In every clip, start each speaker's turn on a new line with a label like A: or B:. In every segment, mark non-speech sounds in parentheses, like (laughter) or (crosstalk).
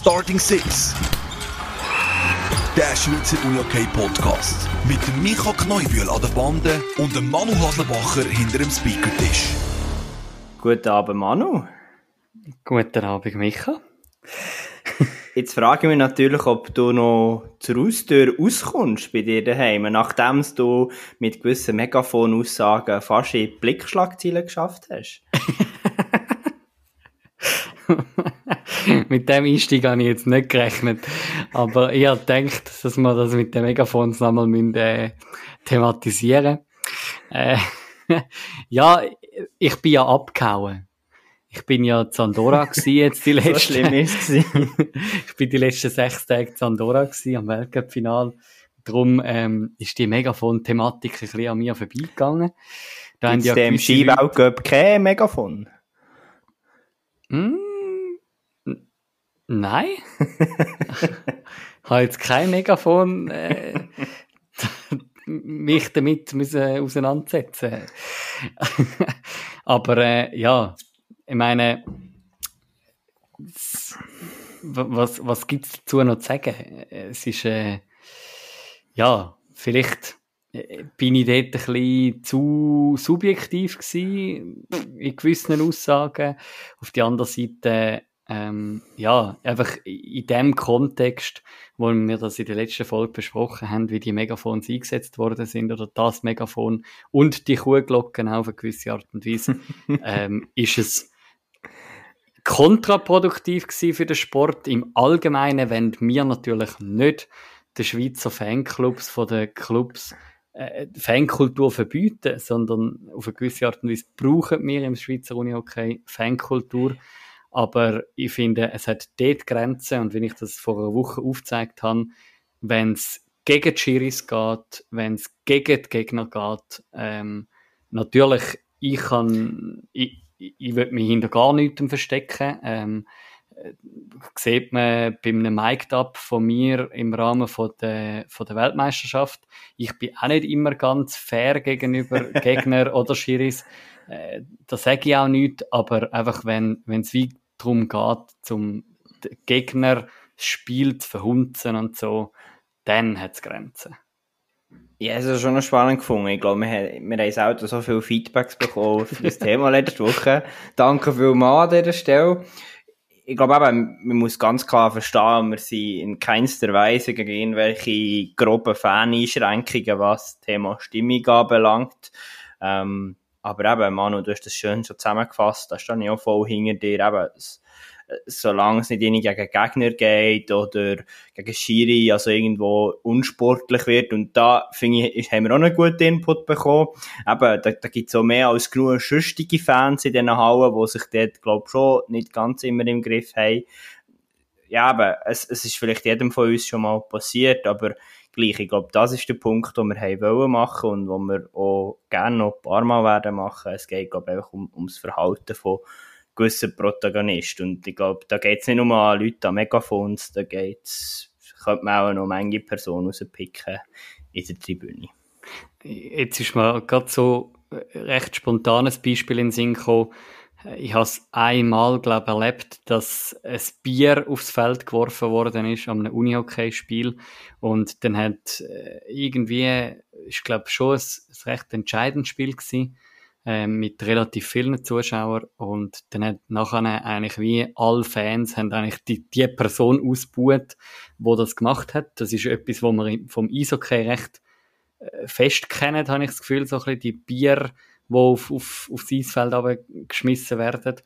A: Starting Six. Der Schweizer UJK Podcast. Mit dem Micha Kneubühl an der Bande und dem Manu Haslebacher hinter dem Speakertisch.
B: Guten Abend, Manu.
C: Guten Abend, Micha. (laughs)
B: Jetzt frage ich mich natürlich, ob du noch zur Haustür rauskommst bei dir daheim, nachdem du mit gewissen Megafon-Aussagen fast in die Blickschlagziele geschafft hast. (laughs) (laughs)
C: mit dem Einstieg habe ich jetzt nicht gerechnet. Aber ich habe gedacht, dass wir das mit den Megafons nochmal müssen, äh, thematisieren äh, (laughs) Ja, ich bin ja abgehauen. Ich bin ja zu Andorra gsi jetzt die (laughs) letzten. so schlimm ist ich bin die letzten sechs Tage zu Andorra gsi am Weltcup-Final. Darum ähm, ist die Megafon-Thematik ein bisschen an mir vorbeigegangen.
B: Da Gibt's ja dem Skiweltcup kein Megafon?
C: Mm, nein. ich habe jetzt kein Megafon äh, mich damit müssen auseinandersetzen. Aber äh, ja, ich meine, was, was gibt es dazu noch zu sagen? Es ist, äh, ja, vielleicht äh, bin ich dort ein bisschen zu subjektiv gewesen in gewissen Aussagen. Auf der anderen Seite, ähm, ja, einfach in dem Kontext, wo wir das in der letzten Folge besprochen haben, wie die Megafons eingesetzt worden sind oder das Megafon und die Kuhglocken auf eine gewisse Art und Weise, (laughs) ähm, ist es kontraproduktiv gewesen für den Sport im Allgemeinen, wenn wir natürlich nicht den Schweizer Fanclubs von den Clubs äh, Fankultur verbieten, sondern auf eine gewisse Art und Weise brauchen wir im Schweizer Unihockey Fankultur. Aber ich finde, es hat dort Grenzen und wenn ich das vor einer Woche aufgezeigt habe, wenn es gegen die Schiris geht, wenn es gegen die Gegner geht, ähm, natürlich, ich kann, ich, ich, will mich hinter gar nichts verstecken. Ähm, äh, sieht man bei einem Mic-Up von mir im Rahmen von der, von der Weltmeisterschaft. Ich bin auch nicht immer ganz fair gegenüber (laughs) Gegner oder Schiris. Äh, da sage ich auch nichts, aber einfach, wenn es wie darum geht, zum Gegner das Spiel zu verhunzen und so, dann hat es Grenzen.
B: Ja, es ist schon noch spannend gefunden. Ich glaube, wir, haben, wir haben selten so viele Feedbacks bekommen für das Thema (laughs) letzte Woche. Danke vielmals an dieser Stelle. Ich glaube eben, man muss ganz klar verstehen, wir sind in keinster Weise gegen irgendwelche groben Fan-Einschränkungen, was das Thema Stimmung anbelangt. Ähm, aber eben, Manu, du hast das schön schon zusammengefasst, da stehe ich auch voll hinter dir. Eben, solange es nicht gegen Gegner geht oder gegen Schiri, also irgendwo unsportlich wird. Und da, finde ich, haben wir auch einen guten Input bekommen. Eben, da, da gibt es auch mehr als genug schüchtige Fans in diesen Hallen, die sich dort, glaube ich, schon nicht ganz immer im Griff haben. Ja, aber es, es ist vielleicht jedem von uns schon mal passiert, aber gleich, ich glaube, das ist der Punkt, den wir haben wollen machen und wo wir auch gerne noch ein paar Mal werden machen. Es geht, glaube einfach um, ums Verhalten von gewissen Protagonist. Und ich glaube, da geht es nicht nur an Leute an Megafons, da geht's, könnte man auch noch manche Personen rauspicken in der Tribüne.
C: Jetzt ist mir gerade so recht spontanes Beispiel in den Sinn gekommen. Ich habe es einmal, glaube ich, erlebt, dass ein Bier aufs Feld geworfen worden ist an einem Unihockey-Spiel und dann hat äh, irgendwie, ich glaube schon ein, ein recht entscheidendes Spiel gewesen ähm, mit relativ vielen Zuschauern und dann hat nachher eigentlich wie alle Fans haben eigentlich die, die Person ausgebucht, wo das gemacht hat. Das ist etwas, wo man vom Eishockey recht äh, fest kennen, habe ich das Gefühl, so ein bisschen die Bier, die auf, auf, aufs Eisfeld geschmissen werden.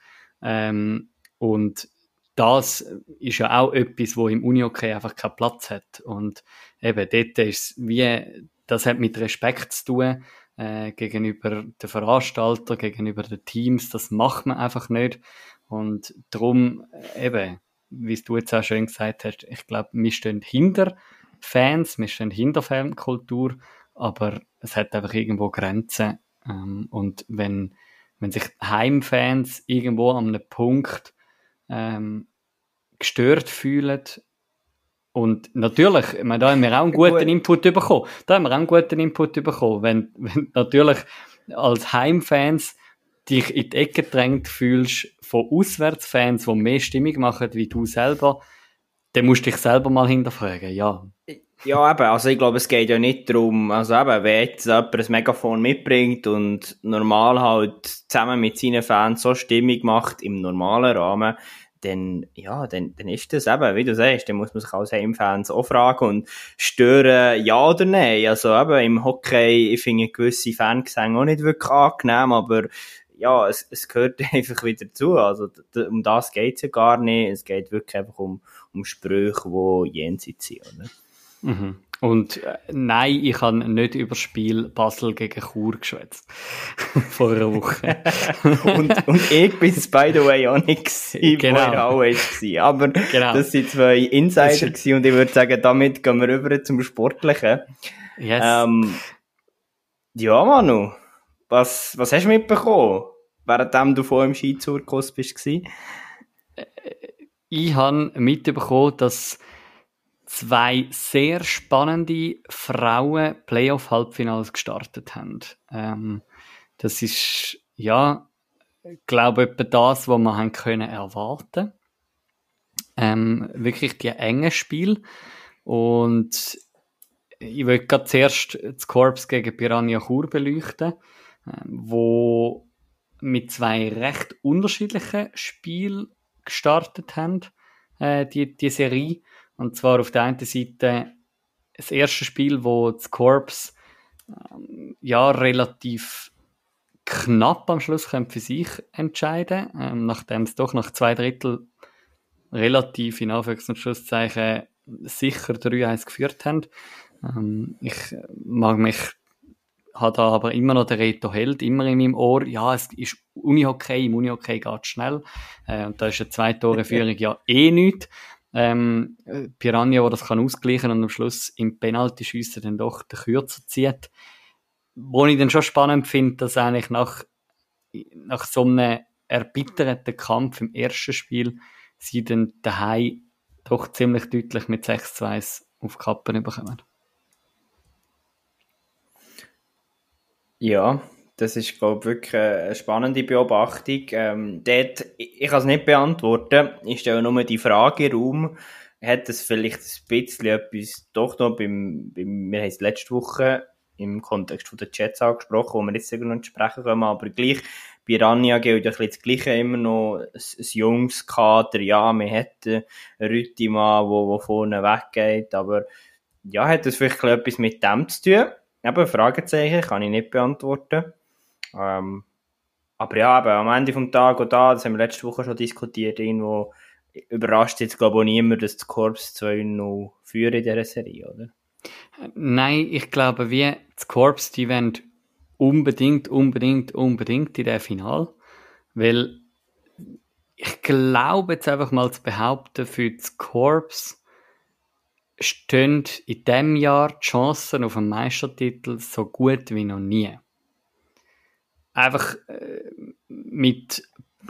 C: Ähm, und das ist ja auch etwas, wo im Unihockey einfach keinen Platz hat. Und eben dort ist wie, das hat mit Respekt zu tun äh, gegenüber den Veranstalter, gegenüber den Teams. Das macht man einfach nicht. Und darum äh, eben, wie du jetzt auch schön gesagt hast, ich glaube, wir stehen hinter Fans, wir stehen hinter Fankultur, aber es hat einfach irgendwo Grenzen. Ähm, und wenn, wenn sich Heimfans irgendwo an einem Punkt ähm, gestört fühlen, und natürlich, ich meine, da haben wir auch einen guten Input bekommen. Da haben wir auch einen guten Input bekommen. Wenn, wenn natürlich als Heimfans dich in die Ecke drängt fühlst von Auswärtsfans, die mehr Stimmung machen wie du selber, dann musst du dich selber mal hinterfragen, ja.
B: Ja, eben, also ich glaube, es geht ja nicht darum, also eben, wenn jetzt jemand ein Megafon mitbringt und normal halt zusammen mit seinen Fans so Stimmung macht im normalen Rahmen, dann, ja, dann, dann ist das eben, wie du sagst, dann muss man sich als Heimfans auch fragen und stören, ja oder nein. Also eben, im Hockey, ich finde gewisse Fangesänge auch nicht wirklich angenehm, aber ja, es, es gehört (laughs) einfach wieder dazu. Also um das geht's ja gar nicht. Es geht wirklich einfach um, um Sprüche, die jenseits sind. Oder?
C: Mhm. Und äh, nein, ich habe nicht über das Spiel Basel gegen Chur geschwätzt. (laughs) Vor einer Woche. (laughs)
B: und, und ich bin es, by the way, auch nicht gewesen,
C: genau.
B: wo er always war. Aber genau. das sind zwei Insider gewesen, und ich würde sagen, damit gehen wir rüber zum Sportlichen.
C: Yes.
B: Ähm, ja, Manu, was, was hast du mitbekommen, während du vor im Skizurkurs bist?
C: Ich habe mitbekommen, dass zwei sehr spannende Frauen Playoff-Halbfinals gestartet haben. Ähm, das ist, ja, glaube etwa das, was man haben können erwarten. Ähm, wirklich die engen Spiel und ich will gerade zuerst das Korps gegen Piranha Chur beleuchten, ähm, wo mit zwei recht unterschiedlichen Spielen gestartet haben, äh, die, die Serie. Und zwar auf der einen Seite das erste Spiel, wo das Corps ähm, ja relativ knapp am Schluss für sich entscheiden, ähm, nachdem es doch nach zwei Drittel relativ in Anführungs- und Schlusszeichen sicher 3-1 geführt haben. Ähm, ich mag mich hat da aber immer noch der Reto Held immer in meinem Ohr. Ja, es ist Unihockey, im Unihockey geht schnell. Äh, und da ist eine zwei Tore Führung (laughs) ja eh nichts. Ähm, Piranha, der das kann ausgleichen und am Schluss im Penalty-Schiessen dann doch den Kürzer zieht. Wo ich dann schon spannend finde, dass eigentlich nach, nach so einem erbitterten Kampf im ersten Spiel sie dann daheim doch ziemlich deutlich mit 6 2 auf Kappen bekommen.
B: Ja, das ist, glaube ich, wirklich eine spannende Beobachtung. Ähm, dort, ich, kann es nicht beantworten. Ich stelle nur die Frage im Raum, hat es vielleicht ein bisschen etwas doch noch beim, beim wir haben es letzte Woche im Kontext von der Chats angesprochen, wo wir jetzt noch sprechen können, aber gleich bei Rania gilt ja das Gleiche immer noch, ein, junges Kader, ja, man hat einen Rüttimann, der vorne weggeht, aber ja, hat das vielleicht etwas mit dem zu tun? Eben, Fragezeichen kann ich nicht beantworten. Ähm, aber ja, eben, am Ende des Tages, auch da, das haben wir letzte Woche schon diskutiert, irgendwo überrascht jetzt, glaube ich, auch niemand, dass das Korps 2-0 führen in dieser Serie, oder?
C: Nein, ich glaube, wie das Korps, die wollen unbedingt, unbedingt, unbedingt in der Final, weil ich glaube jetzt einfach mal zu behaupten, für das Korps stehen in diesem Jahr die Chancen auf einen Meistertitel so gut wie noch nie. Einfach äh, mit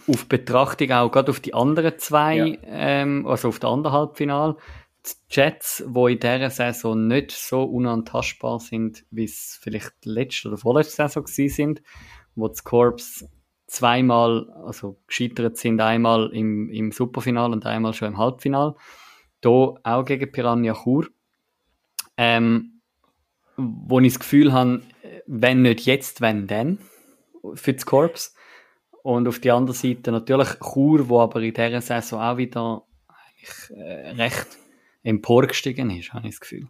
C: auf Betrachtung auch gerade auf die anderen zwei, ja. ähm, also auf der anderen Halbfinale, die Jets, wo in dieser Saison nicht so unantastbar sind, wie es vielleicht letzte oder vorletzte Saison gewesen sind, wo das Corps zweimal, also gescheitert sind, einmal im, im Superfinal und einmal schon im Halbfinal. Hier auch gegen Piranha Chur. Ähm, wo ich das Gefühl habe, wenn nicht jetzt, wenn dann für das Korps. Und auf der anderen Seite natürlich Chur, wo aber in dieser Saison auch wieder eigentlich äh, recht emporgestiegen ist, habe ich das Gefühl.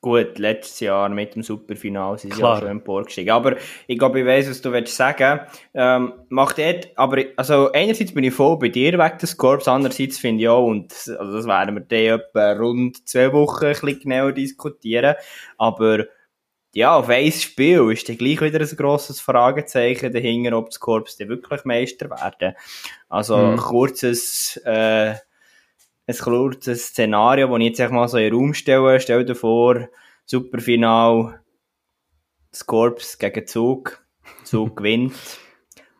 B: Gut, letztes Jahr mit dem Superfinal sind sie ja schon emporgestiegen. Aber ich glaube, ich weiss, was du willst sagen. Ähm, macht dort, aber, also, einerseits bin ich voll bei dir weg des Korps, andererseits finde ich auch, und, also, das werden wir dann etwa rund zwei Wochen ein bisschen genauer diskutieren. Aber, ja, auf ein Spiel ist dann gleich wieder ein grosses Fragezeichen dahinter, ob das Korps dann wirklich Meister werden. Also, mhm. kurzes, äh, ein kurzes Szenario, das ich jetzt mal so in den Raum stelle. Stell dir vor, Superfinal, das Korps gegen Zug, Zug (laughs) gewinnt.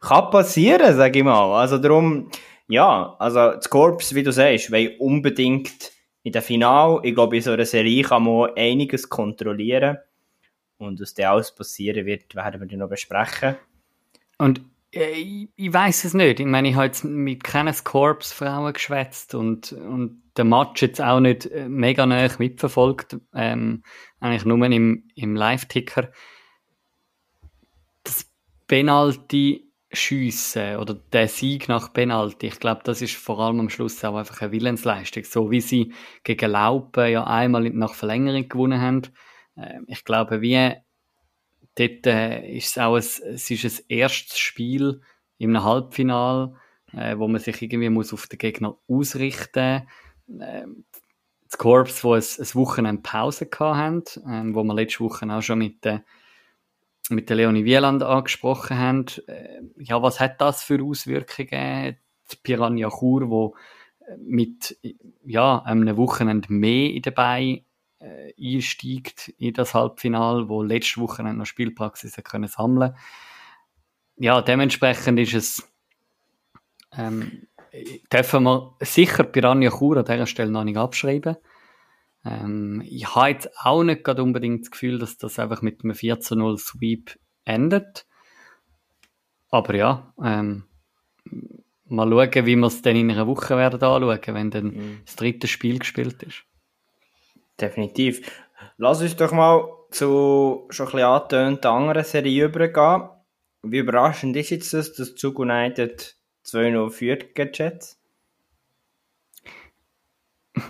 B: Kann passieren, sage ich mal. Also darum, ja, also das Korps, wie du sagst, weil unbedingt in der Final, ich glaube, in so einer Serie kann man einiges kontrollieren. Und was da alles passieren wird, werden wir dann noch besprechen.
C: Und ich, ich weiß es nicht. Ich meine, ich habe jetzt mit Kenneth Corps Frauen geschwätzt und, und den Match jetzt auch nicht äh, mega nah mitverfolgt. Ähm, eigentlich nur im, im Live-Ticker. Das Penalty schiessen oder der Sieg nach Penalty, ich glaube, das ist vor allem am Schluss auch einfach eine Willensleistung. So wie sie gegen Laupen ja einmal nach Verlängerung gewonnen haben. Ähm, ich glaube, wie dort äh, ist es auch ein, es ist ein erstes Spiel im Halbfinal, äh, wo man sich irgendwie muss auf den Gegner ausrichten muss. Äh, das Korps, wo es ein Wochenende Pause hatten, äh, wo wir letzte Woche auch schon mit der mit der Leonie Wieland angesprochen haben. Äh, ja, was hat das für Auswirkungen? Die Piranha Chur, wo mit ja, einem Wochenende mehr dabei äh, einsteigt in das Halbfinale, wo letzte Woche noch Spielpraxis können sammeln. Ja, dementsprechend ist es ähm, dürfen wir sicher Piranha Chur an dieser Stelle noch nicht abschreiben. Ähm, ich habe jetzt auch nicht gerade unbedingt das Gefühl, dass das einfach mit einem 4 zu 0 Sweep endet. Aber ja, ähm, mal schauen, wie wir es dann in einer Woche werden anschauen, wenn dann mhm. das dritte Spiel gespielt ist.
B: Definitiv. Lass uns doch mal zu schon ein bisschen angetönten anderen Serie übergehen. Wie überraschend ist jetzt das, dass Zug United 2-0 führt gegen Jets? (laughs)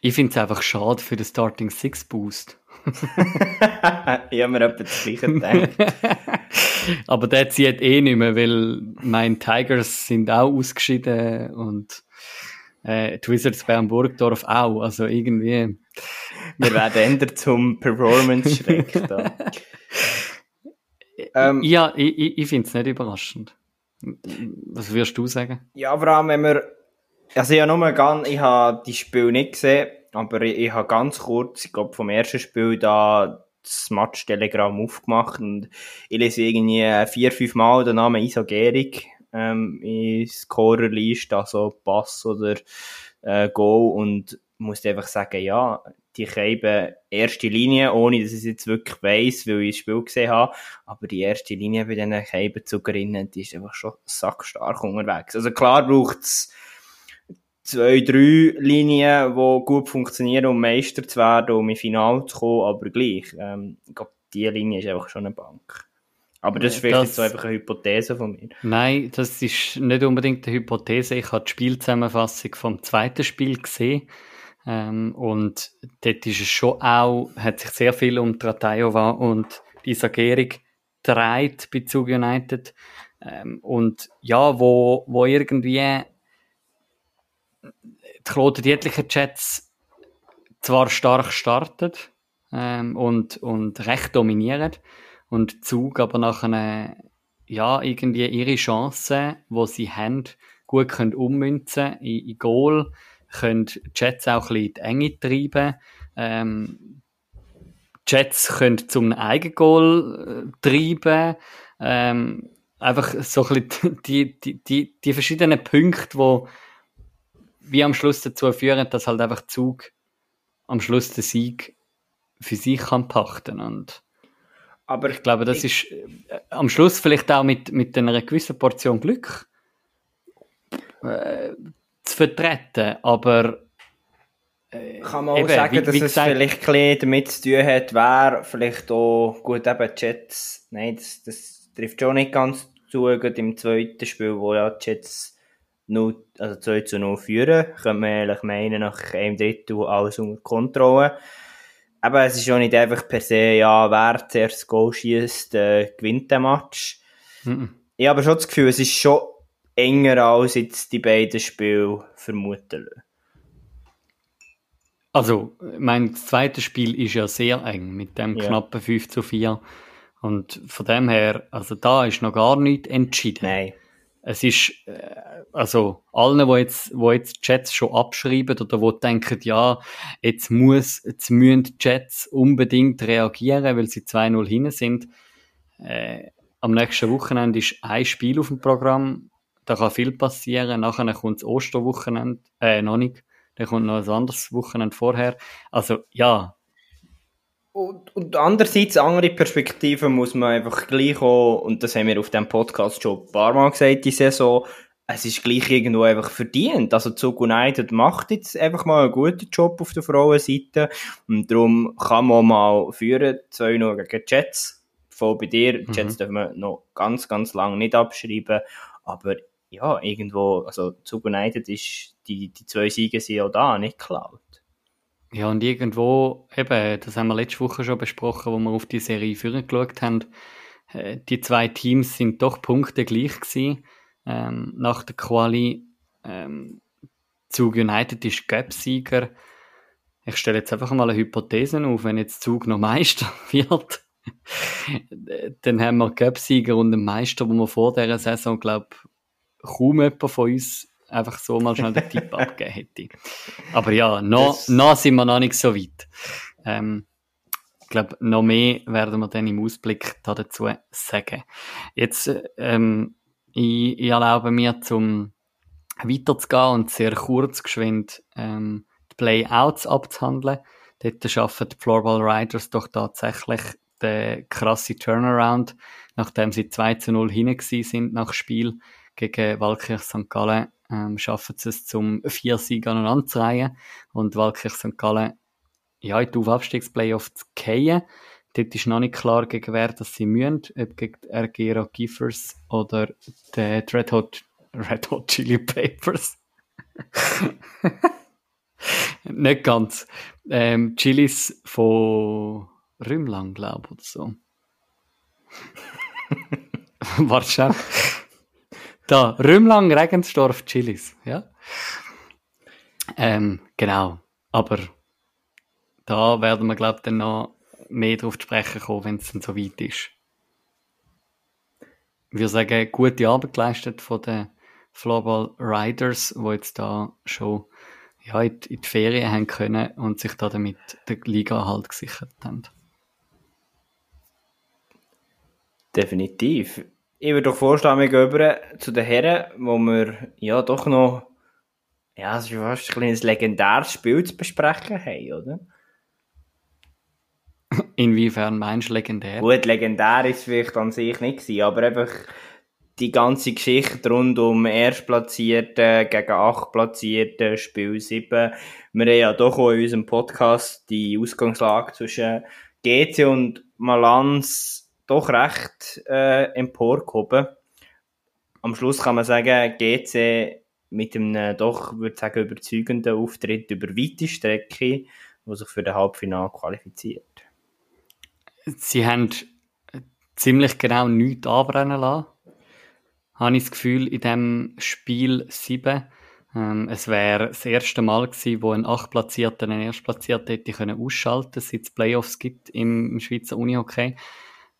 C: ich finde es einfach schade für den Starting Six Boost. (laughs)
B: ich habe mir etwa das Gleiche gedacht. (laughs)
C: Aber der zieht eh nicht mehr, weil meine Tigers sind auch ausgeschieden und äh, die Wizards Bern Burgdorf auch. Also irgendwie.
B: Wir werden ändern zum Performance-Schreck da. (laughs)
C: ähm, ja, ich, ich, ich finde es nicht überraschend. Was würdest du sagen?
B: Ja, vor allem, wenn wir. Also, ich habe nur ganz, ich habe die Spiel nicht gesehen, aber ich, ich habe ganz kurz, ich glaube, vom ersten Spiel da das Match-Telegramm aufgemacht und ich lese irgendwie vier, fünf Mal den Namen Isa Gehrig ähm, in Scorerliste, also Pass oder äh, Goal und muss einfach sagen, ja, die Scheibe erste Linie, ohne dass ich es jetzt wirklich weiss, weil ich das Spiel gesehen habe, aber die erste Linie bei diesen Scheibenzugerinnen, die ist einfach schon sackstark unterwegs. Also klar braucht es zwei, drei Linien, die gut funktionieren, um Meister zu werden, um im Finale zu kommen, aber gleich. Ähm, ich glaube, die Linie ist einfach schon eine Bank. Aber das ist vielleicht das, jetzt so einfach eine Hypothese von mir.
C: Nein, das ist nicht unbedingt eine Hypothese. Ich habe die Spielzusammenfassung vom zweiten Spiel gesehen. Ähm, und dort ist es schon auch, hat sich sehr viel um Tratajova und die Sagerung dreht bei Zug United. Ähm, und ja, wo, wo irgendwie die Kloten Dietlicher Jets zwar stark startet ähm, und, und recht dominieren, und Zug aber nach einer, ja, irgendwie ihre Chancen, wo sie haben, gut können ummünzen in, in Goal, können Jets auch ein bisschen in die Enge treiben. Ähm, Jets können zum Eigengoal äh, treiben. Ähm, einfach so ein bisschen (laughs) die, die, die, die verschiedenen Punkte, wo wie am Schluss dazu führen, dass halt einfach Zug am Schluss den Sieg für sich kann pachten und aber ich glaube, das ist äh, am Schluss vielleicht auch mit, mit einer gewissen Portion Glück äh, zu vertreten. Aber
B: äh, kann man auch eben, sagen, wie, dass wie es gesagt, vielleicht ein damit zu tun hat, wer vielleicht auch gut eben Jets, nein, das, das trifft schon nicht ganz zu, im zweiten Spiel, wo ja Jets 0, also 2 zu 0 führen, könnte man eigentlich meinen, nach einem Drittel alles unter Kontrolle aber es ist auch nicht einfach per se, ja, wer zuerst Goal schießt, äh, gewinnt den Match. Mhm. Ich habe schon das Gefühl, es ist schon enger, als jetzt die beiden Spiele vermuten
C: Also, mein zweites Spiel ist ja sehr eng mit dem ja. knappen 5 zu 4. Und von dem her, also da ist noch gar nichts entschieden.
B: Nein
C: es ist, äh, also allen, die jetzt, wo jetzt Chats schon abschreiben oder wo denken, ja, jetzt muss, jetzt müssen Chats unbedingt reagieren, weil sie 2-0 hin sind. Äh, am nächsten Wochenende ist ein Spiel auf dem Programm. Da kann viel passieren. Nachher kommt das Osterwochenende, äh, noch nicht. Dann kommt noch ein anderes Wochenende vorher. Also, ja.
B: Und, und andererseits, andere Perspektiven muss man einfach gleich auch, und das haben wir auf dem Podcast schon ein paar Mal gesagt, die Saison, es ist gleich irgendwo einfach verdient. Also Zug United macht jetzt einfach mal einen guten Job auf der Frauenseite und darum kann man mal führen, 2-0 gegen Jets. Voll bei dir, mhm. Jets dürfen wir noch ganz, ganz lange nicht abschreiben, aber ja, irgendwo, also Zug United ist, die, die zwei Siege sind auch da, nicht geklaut.
C: Ja, und irgendwo, eben, das haben wir letzte Woche schon besprochen, wo wir auf die Serie führen geschaut haben, äh, die zwei Teams sind doch Punkte gleich gewesen. Ähm, nach der Quali ähm, Zug United ist Gap-Sieger. Ich stelle jetzt einfach mal eine Hypothese auf, wenn jetzt Zug noch Meister (laughs) wird, dann haben wir Gap-Sieger und einen Meister, wo wir vor dieser Saison, glaube kaum jemand von uns einfach so mal schnell den Tipp (laughs) abgeben hätte. Aber ja, noch, das... noch sind wir noch nicht so weit. Ähm, ich glaube, noch mehr werden wir dann im Ausblick dazu sagen. Jetzt, ähm, ich, ich erlaube mir, zum weiterzugehen und sehr kurz geschwind ähm, die Playouts abzuhandeln. Dort schaffen die Floorball Riders doch tatsächlich den krasse Turnaround, nachdem sie 2 zu 0 hinten sind nach Spiel gegen Walkirch St. Gallen ähm, schaffen sie es zum vier Sieg aneinanderzureihen und Walkirch St. Gallen ja, in die Aufstiegsplayoff zu fallen. Dort ist noch nicht klar, gegen wer das sie müssen, ob gegen RG Giffers oder die Red Hot, (laughs) Red Hot Chili Papers. (laughs) nicht ganz. Ähm, Chilis von Rümlang, glaube ich, oder so. (laughs) Schon. Da, Rümlang, Regensdorf, Chilis, ja. Ähm, genau. Aber da werden wir, glaube ich, dann noch mehr drauf zu sprechen kommen, wenn es dann so weit ist. Wir sagen, gute Arbeit geleistet von den Floorball Riders, die jetzt da schon ja, in, die, Ferien haben können und sich da damit den Liga halt gesichert haben.
B: Definitiv. Ich würde doch vorschlagen, wir gehen über zu den Herren, wo wir ja doch noch, ja, es ist fast ein kleines legendäres Spiel zu besprechen haben, oder? (laughs)
C: Inwiefern meinst du legendär?
B: Gut, legendär ist es vielleicht an sich nicht gewesen, aber einfach die ganze Geschichte rund um Erstplatzierten gegen Achtplatzierten, Spiel 7. Wir haben ja doch auch in unserem Podcast die Ausgangslage zwischen GC und Malans doch recht äh, emporgehoben. Am Schluss kann man sagen, GC mit einem doch, würde ich sagen, überzeugenden Auftritt über weite Strecke, wo sich für den Halbfinale qualifiziert.
C: Sie haben ziemlich genau nichts anbrennen lassen. Habe ich das Gefühl, in diesem Spiel 7. Ähm, es wäre das erste Mal gewesen, wo ein Achtplatzierter einen Erstplatzierten hätte können ausschalten, seit es Playoffs gibt im, im Schweizer Unihockey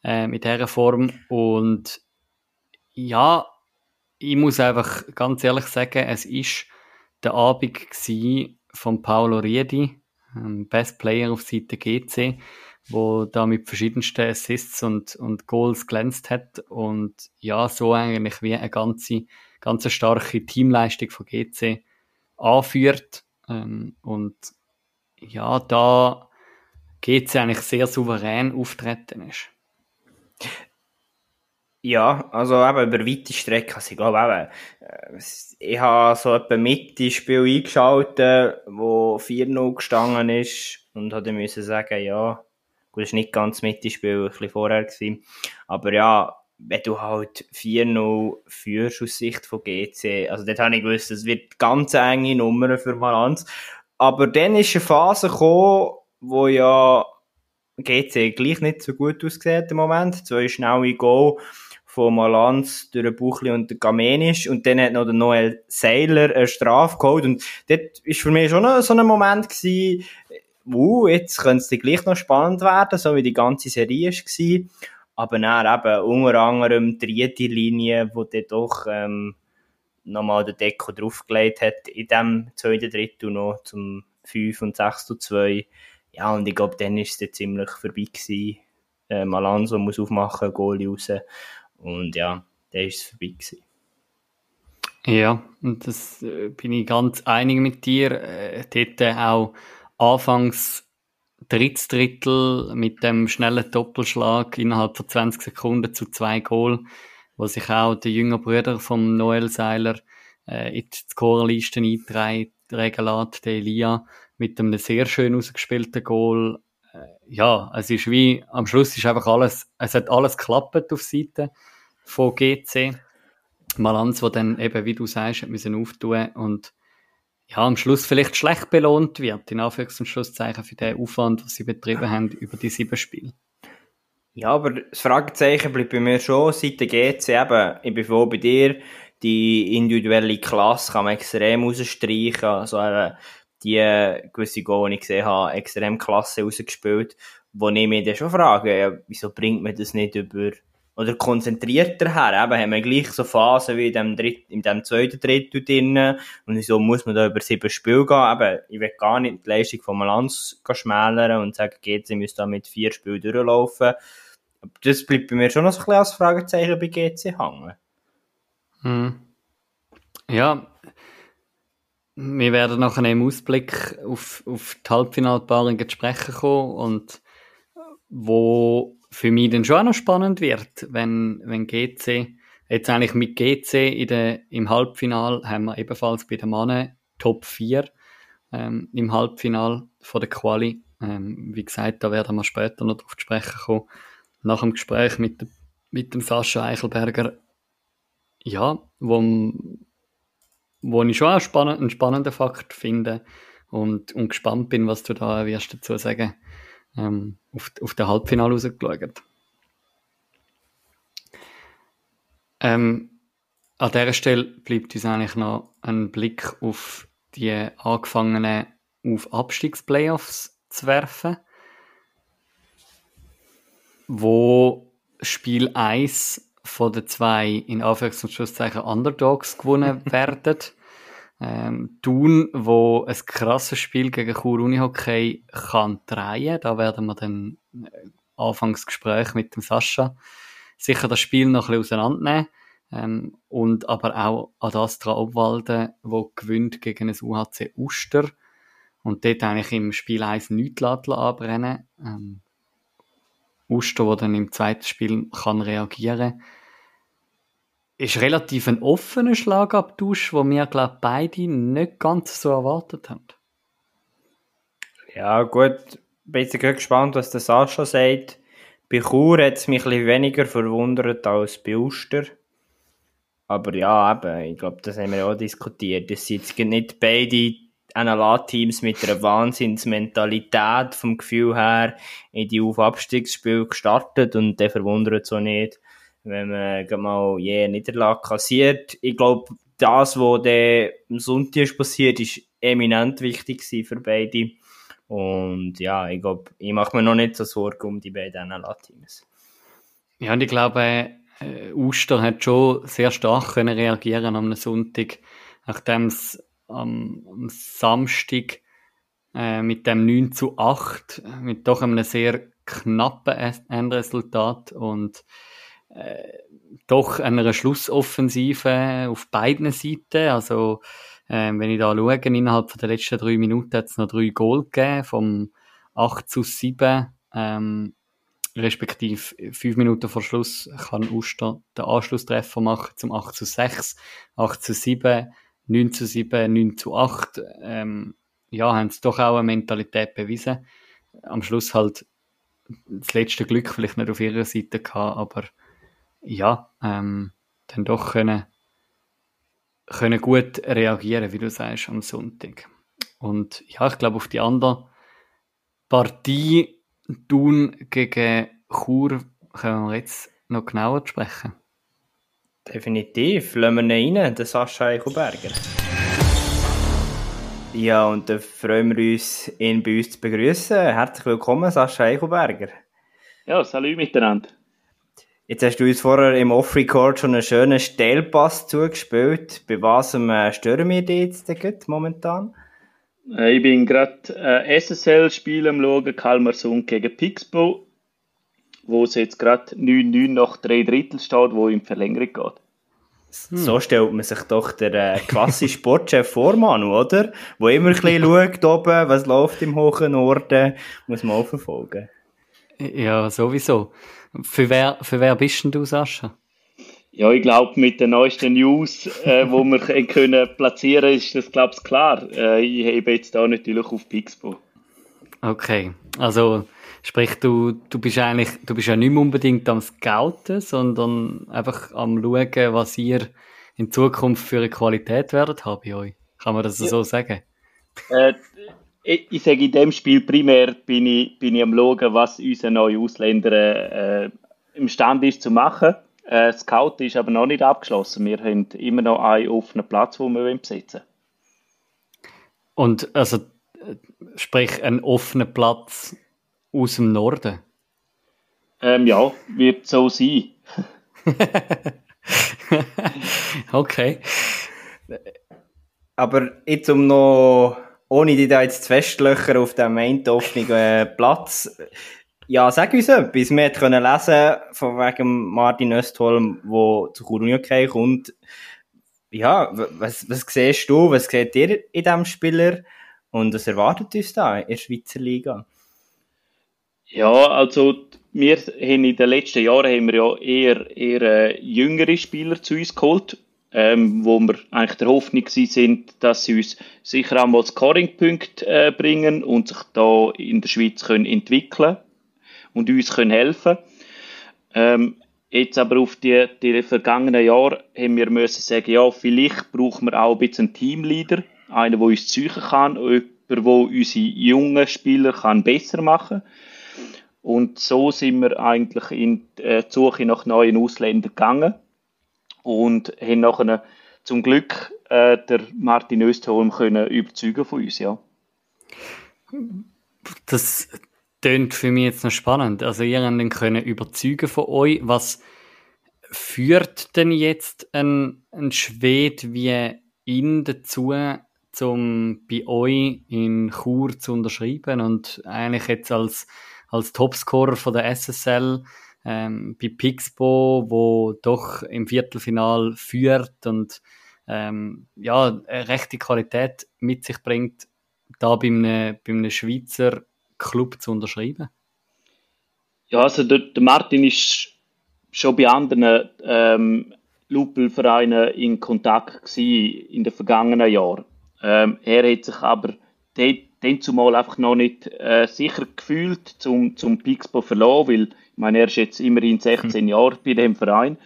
C: äh, mit dieser Form. Und ja, ich muss einfach ganz ehrlich sagen, es ist der Abend von Paolo Riedi, ähm, Best Player auf Seite GC, wo da mit verschiedensten Assists und, und Goals glänzt hat und ja, so eigentlich wie eine ganze, ganz starke Teamleistung von GC anführt ähm, und ja, da GC eigentlich sehr souverän auftreten ist.
B: Ja, also eben über weite Strecken. Also ich glaube eben, äh, ich habe so etwa Mitte Spiel eingeschaltet, wo 4-0 gestanden ist und hatte müssen sagen, ja, gut, es war nicht ganz Mitte Spiel, ein bisschen vorher gewesen. Aber ja, wenn du halt 4-0 führst aus Sicht von GC, also dort habe ich gewusst, es wird ganz enge Nummern für Malanz. Aber dann ist eine Phase gekommen, wo ja GC gleich nicht so gut ausgesehen im Moment. Zwei schnelle Goal von Malanz durch Buchli und den Gamenisch und dann hat noch der Noel Seiler eine Strafe geholt und dort ist für mich schon so ein Moment gewesen, uh, jetzt könnte es gleich noch spannend werden, so wie die ganze Serie war. Aber dann eben unter anderem die dritte Linie, wo der doch ähm, nochmal den Deko draufgelegt hat, in dem zweiten Drittel noch zum 5 und 6 zu 2 ja, und ich glaube, dann war es ziemlich vorbei gewesen. Äh, Malanzo muss aufmachen, Goalie raus. Und ja, dann war es vorbei gewesen.
C: Ja, und das äh, bin ich ganz einig mit dir. Äh, dort auch anfangs drittes Drittel mit dem schnellen Doppelschlag innerhalb von 20 Sekunden zu zwei Goal, wo sich auch der jüngere Bruder von Noel Seiler äh, in die Scorerliste eintragen lässt, der Elia, mit einem sehr schön ausgespielten Goal. Äh, ja, es ist wie, am Schluss ist einfach alles, es hat alles geklappt auf Seite von GC. Malanz, wo dann eben, wie du sagst, hat müssen auftun und ja, am Schluss vielleicht schlecht belohnt wird, in Anführungs- und Schlusszeichen für den Aufwand, was sie betrieben haben über die sieben Spiele.
B: Ja, aber das Fragezeichen bleibt bei mir schon, seit der GC eben, ich bin froh bei dir, die individuelle Klasse kann man extrem rausstreichen, also eben die gewisse Goal, die ich gesehen habe, extrem klasse rausgespielt, wo ich mich dann schon frage, ja, wieso bringt man das nicht über oder konzentrierter her. Eben haben wir gleich so Phasen wie in dem, Dritt, in dem zweiten Drittel drin. Und wieso muss man da über sieben Spiele gehen? Eben, ich will gar nicht die Leistung von Malanz schmälern und sagen, GC müsste da mit vier Spielen durchlaufen. Das bleibt bei mir schon noch ein bisschen als Fragezeichen bei GC hängen.
C: Hm. Ja, wir werden nachher im Ausblick auf, auf die Halbfinalpaarungen zu sprechen kommen und wo für mich dann schon auch noch spannend wird, wenn, wenn GC, jetzt eigentlich mit GC in der, im Halbfinal haben wir ebenfalls bei den Mannen Top 4 ähm, im Halbfinal von der Quali. Ähm, wie gesagt, da werden wir später noch drauf zu sprechen kommen. Nach dem Gespräch mit, mit dem Sascha Eichelberger, ja, wo, wo ich schon auch spannend, einen spannenden Fakt finde und, und gespannt bin, was du da wirst dazu sagen ähm, auf, auf den Halbfinale rausgeschaut. Ähm, an dieser Stelle bleibt uns eigentlich noch ein Blick auf die angefangenen auf Abstiegsplayoffs zu werfen, wo Spiel 1 von den zwei in Anführungs- und Schlusszeichen Underdogs gewonnen (laughs) werden. Ähm, Thun, wo ein krasses Spiel gegen Chur Unihockey kann drehen. Da werden wir dann äh, Anfangsgespräch mit dem Sascha sicher das Spiel noch ein bisschen auseinandernehmen. Ähm, und aber auch an Astra Obwalden, wo gewinnt gegen ein UHC Uster und dort eigentlich im Spiel 1 nichts anbrennen. Ähm, Uster, wo dann im zweiten Spiel kann reagieren ist relativ ein offener Schlagabtausch, wo wir, glaube beide nicht ganz so erwartet haben.
B: Ja, gut. Bin jetzt gespannt, was der Sascha sagt. Bei Chur hat es mich ein weniger verwundert als bei Uster. Aber ja, eben, ich glaube, das haben wir auch diskutiert. Das sind jetzt nicht beide NLA-Teams mit einer Wahnsinnsmentalität vom Gefühl her in die Auf-Abstiegsspiel gestartet und der verwundert so nicht wenn man mal je eine Niederlage kassiert. Ich glaube, das, was am Sonntag passiert, ist eminent wichtig für beide. Und ja, ich glaube, ich mache mir noch nicht so Sorgen um die beiden NLA-Teams.
C: Ja, und ich glaube, äh, Uster hat schon sehr stark können reagieren am Sonntag, nachdem es am, am Samstag äh, mit dem 9 zu 8, mit doch einem sehr knappen Endresultat und äh, doch einer Schlussoffensive auf beiden Seiten. Also, äh, wenn ich da schaue, innerhalb der letzten drei Minuten hat es noch drei Goal gegeben, vom 8 zu 7, ähm, respektive fünf Minuten vor Schluss kann Uster den Anschlusstreffer machen zum 8 zu 6, 8 zu 7, 9 zu 7, 9 zu 8. Ähm, ja, haben sie doch auch eine Mentalität bewiesen. Am Schluss halt das letzte Glück vielleicht nicht auf ihrer Seite gehabt, aber ja, ähm, dann doch können, können gut reagieren, wie du sagst, am Sonntag. Und ja, ich glaube, auf die andere Partie Thun gegen Chur können wir jetzt noch genauer sprechen.
B: Definitiv. Lassen wir ihn rein, den Sascha Eichelberger. Ja, und dann freuen wir uns, ihn bei uns zu begrüßen. Herzlich willkommen, Sascha Eichelberger.
D: Ja, salut miteinander.
B: Jetzt hast du uns vorher im Off-Record schon einen schönen Stellpass zugespielt. Bei was äh, stören wir dich jetzt momentan?
D: Äh, ich bin gerade äh, SSL-Spiel am Schauen, Kalmarsund gegen Pixbo, wo es jetzt gerade 9-9 nach drei Drittel steht, wo in Verlängerung geht.
B: So stellt man sich doch der äh, klassische Sportchef (laughs) vor, Manu, oder? Wo immer ein bisschen schaut oben, was läuft im hohen Norden, muss man auch verfolgen.
C: Ja, sowieso. Für wer, für wer bist denn du, Sascha?
D: Ja, ich glaube, mit den neuesten News, äh, wo wir (laughs) können platzieren ist das, glaube ich, klar. Äh, ich hebe jetzt da natürlich auf Pixbo.
C: Okay, also sprich, du, du bist eigentlich, du bist ja nicht mehr unbedingt am Scouten, sondern einfach am schauen, was ihr in Zukunft für eine Qualität werdet haben bei euch. Kann man das ja. so sagen?
D: Äh, ich, ich sage, in dem Spiel primär bin ich, bin ich am schauen, was unser neuer Ausländer äh, imstande ist zu machen. Äh, Scout ist aber noch nicht abgeschlossen. Wir haben immer noch einen offenen Platz, den wir besetzen
C: Und also, sprich, einen offenen Platz aus dem Norden?
D: Ähm, ja, wird so sein. (laughs)
C: okay.
B: Aber jetzt um noch, ohne die da jetzt zu festlöchern auf dem einen offenen Platz, ja, sag uns etwas. Wir können lesen von wegen Martin Östholm, der zu Kuruniokai kommt. Ja, was, was siehst du, was seht ihr in diesem Spieler und was erwartet uns da in der Schweizer Liga?
D: Ja, also wir haben in den letzten Jahren haben wir ja eher, eher äh, jüngere Spieler zu uns geholt, ähm, wo wir eigentlich der Hoffnung sind, dass sie uns sicher einmal Scoring-Punkte äh, bringen und sich da in der Schweiz können entwickeln und uns können helfen. Ähm, Jetzt aber auf die, die vergangenen Jahre haben wir müssen sagen, ja, vielleicht brauchen wir auch ein bisschen einen Teamleader, einen, der uns züchen kann, jemand, der unsere jungen Spieler kann besser machen. Kann. Und so sind wir eigentlich in die Suche nach neuen Ausländern gegangen und haben nachher zum Glück äh, der Martin Östholm können überzeugen von uns, ja.
C: Das klingt für mich jetzt noch spannend. Also ihr habt dann können überzeugen von euch. Was führt denn jetzt ein, ein Schwed wie ihn dazu, zum bei euch in Chur zu unterschreiben und eigentlich jetzt als, als Topscorer von der SSL ähm, bei Pixbo, wo doch im Viertelfinal führt und ähm, ja, eine rechte Qualität mit sich bringt, da bei einem, bei einem Schweizer Club zu unterschreiben?
D: Ja, also der, der Martin ist schon bei anderen ähm, Lupelvereinen in Kontakt in den vergangenen Jahren. Ähm, er hat sich aber dann zumal einfach noch nicht äh, sicher gefühlt zum, zum Pixbo verloren, weil ich meine, er ist jetzt immerhin 16 mhm. (laughs) Jahre bei dem Verein.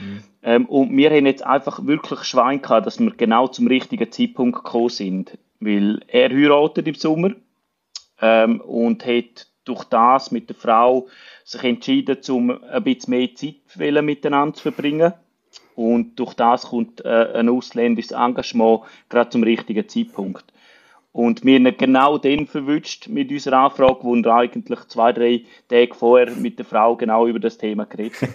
D: Mhm. Ähm, und wir haben jetzt einfach wirklich Schwein gehabt, dass wir genau zum richtigen Zeitpunkt gekommen sind. Weil er heiratet im Sommer ähm, und hat durch das mit der Frau sich entschieden, um ein bisschen mehr Zeit miteinander zu verbringen. Und durch das kommt äh, ein ausländisches Engagement gerade zum richtigen Zeitpunkt. Und wir haben genau den verwünscht mit unserer Anfrage, wo wir eigentlich zwei, drei Tage vorher mit der Frau genau über das Thema geredet (laughs)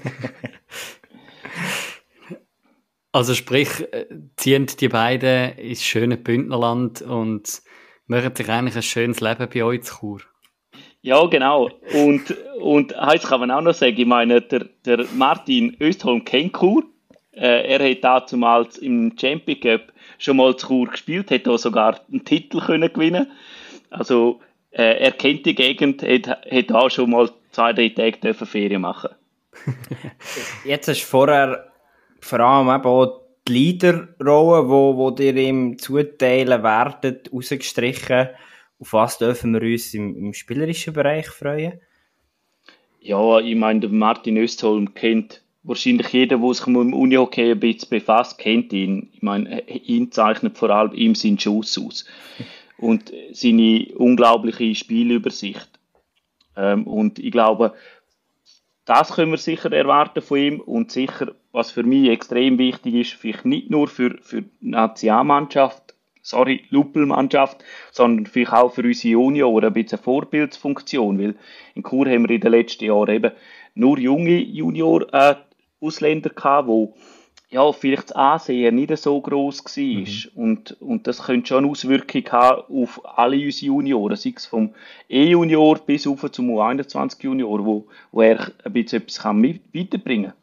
C: Also sprich, äh, ziehen die beiden ins schöne Bündnerland und machen sich eigentlich ein schönes Leben bei euch zu Chur.
D: Ja, genau. Und, und eins kann man auch noch sagen, ich meine, der, der Martin Östholm kennt Chur. Äh, er hat damals im Champion Cup schon mal zu Chur gespielt, hat auch sogar einen Titel können gewinnen Also äh, er kennt die Gegend, hat, hat auch schon mal zwei, drei Tage Ferien machen (laughs)
B: Jetzt hast du vorher vor allem eben auch die Leaderrolle, wo, wo dir ihm zuteilen werden, rausgestrichen. Auf was dürfen wir uns im, im spielerischen Bereich freuen?
D: Ja, ich meine, Martin Östholm kennt wahrscheinlich jeder, der sich mit dem Unihockey ein bisschen befasst, kennt ihn. Ich meine, ihn zeichnet vor allem ihm seinen Schuss aus. (laughs) Und seine unglaubliche Spielübersicht. Ähm, und ich glaube, das können wir sicher erwarten von ihm und sicher, was für mich extrem wichtig ist, vielleicht nicht nur für, für die Nationalmannschaft, sorry, Luppelmannschaft, sondern vielleicht auch für unsere Junior ein bisschen eine Vorbildsfunktion, weil in Chur haben wir in den letzten Jahren eben nur junge Junior äh, Ausländer gehabt, wo ja, vielleicht das Ansehen nicht so groß war. Mhm. Und, und das könnte schon eine Auswirkung haben auf alle unsere Junioren, sei es vom E-Junior bis auf zum U21-Junior, wo, wo er ein bisschen etwas kann weiterbringen kann.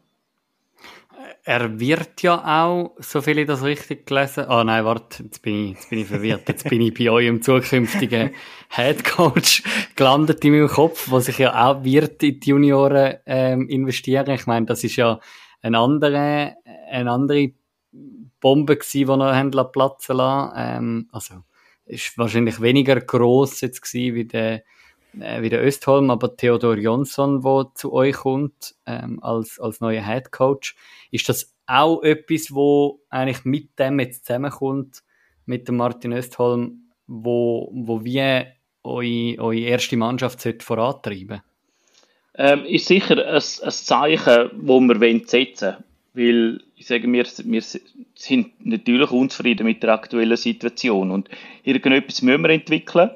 C: Er wird ja auch, so viel ich das richtig gelesen Ah, oh, nein, warte, jetzt bin ich, jetzt bin ich verwirrt. Jetzt bin ich bei (laughs) eurem zukünftigen Head Coach gelandet in meinem Kopf, wo sich ja auch wird in die Junioren ähm, investieren. Ich meine, das ist ja eine andere, eine andere Bombe gewesen, die er haben platzen lassen. Ähm, also, ist wahrscheinlich weniger gross jetzt gewesen wie der, äh, wie der Östholm, aber Theodor Jonsson, der zu euch kommt, ähm, als, als neuer Head Coach, ist das auch etwas, wo eigentlich mit dem jetzt zusammenkommt, mit dem Martin Östholm, wo, wo wir eure, eure erste Mannschaft vorantreiben
D: ähm, ist sicher ein, ein Zeichen, das wir setzen wollen. Weil ich sage, wir, wir sind natürlich unzufrieden mit der aktuellen Situation. Und irgendetwas müssen wir entwickeln.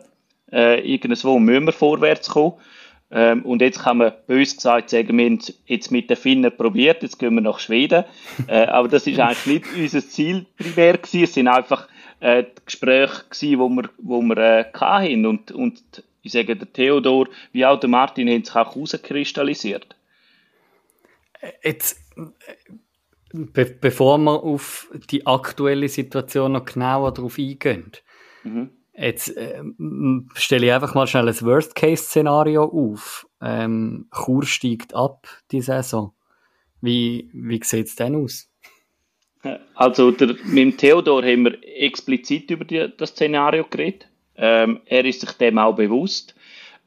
D: Äh, irgendwo müssen wir vorwärts kommen. Ähm, und jetzt kann man bös gesagt sagen, wir haben jetzt mit den Finnen probiert, jetzt gehen wir nach Schweden. (laughs) Äh, aber das ist eigentlich nicht unser Ziel primär gewesen. Es sind einfach äh, die Gespräche gewesen, wo wir, wo wir äh, hatten. Und, und ich sage, der Theodor wie auch der Martin haben sich auch herauskristallisiert.
C: Jetzt, be bevor wir auf die aktuelle Situation noch genauer darauf eingehen, mhm. Jetzt äh, stelle ich einfach mal schnell ein Worst-Case-Szenario auf. Ähm, Chur steigt ab die Saison. Wie, wie sieht es denn aus?
D: Also der, mit dem Theodor haben wir explizit über die, das Szenario geredet. Ähm, er ist sich dem auch bewusst,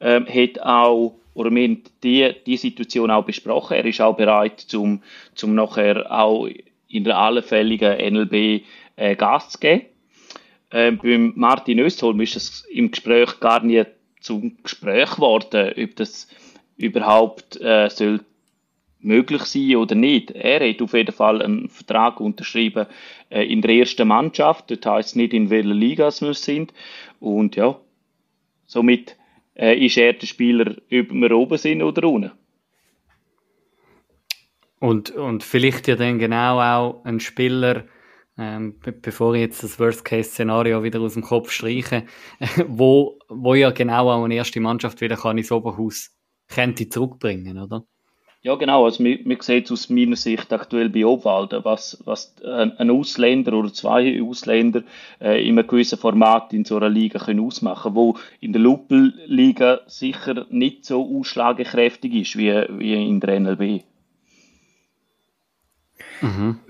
D: ähm, hat auch, oder wir haben die, die Situation auch besprochen. Er ist auch bereit, zum, zum nachher auch in der allfälligen NLB äh, Gas zu geben. Ähm, beim Martin Östholm ist es im Gespräch gar nicht zum Gespräch geworden, ob das überhaupt äh, soll möglich sein oder nicht. Er hat auf jeden Fall einen Vertrag unterschrieben äh, in der ersten Mannschaft. Das heißt nicht in welcher Liga wir sind. Und ja, somit äh, ist er der Spieler, ob wir oben sind oder unten.
C: Und, und vielleicht ja dann genau auch ein Spieler, ähm, bevor ich jetzt das Worst-Case-Szenario wieder aus dem Kopf streiche, (laughs) wo, wo ja genau auch eine erste Mannschaft wieder kann ins Oberhaus könnte zurückbringen, oder?
D: Ja, genau. Also, man, man sieht es aus meiner Sicht aktuell bei Obwalden, was, was ein Ausländer oder zwei Ausländer äh, in einem gewissen Format in so einer Liga können ausmachen wo in der Lupel-Liga sicher nicht so ausschlagekräftig ist wie, wie in der NLB.
B: Mhm.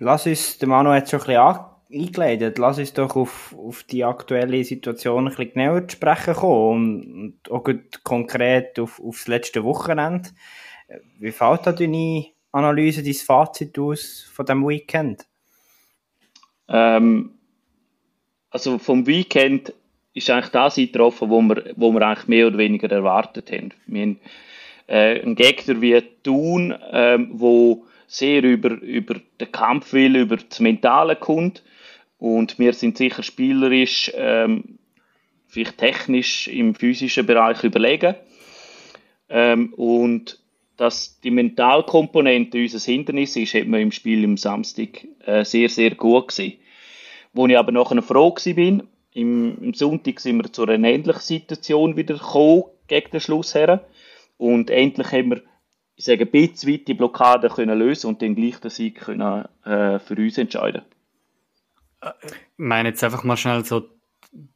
B: Lass uns, der Manu hat schon ein bisschen eingeleitet, lass uns doch auf, auf die aktuelle Situation ein bisschen genauer zu sprechen kommen und, und auch konkret auf, auf das letzte Wochenende. Wie fällt da deine Analyse, dein Fazit aus von dem Weekend?
D: Ähm, also vom Weekend ist eigentlich das eingetroffen, wo wir, wo wir eigentlich mehr oder weniger erwartet haben. Wir haben äh, einen Gegner wie Thun, ähm, wo sehr über, über den Kampf will, über das Mentale kommt. Und wir sind sicher spielerisch, ähm, vielleicht technisch im physischen Bereich überlegen. Ähm, und dass die Mentalkomponente unser Hindernis ist, hat man im Spiel am Samstag äh, sehr, sehr gut gesehen. Wo ich aber nachher froh war, im, im Sonntag sind wir zu einer ähnlichen Situation wieder gekommen, gegen den Schluss her. Und endlich haben wir, ich sage, ein bisschen weit die Blockade können lösen und den Sieg können, äh, für uns entscheiden.
C: Ich meine jetzt einfach mal schnell so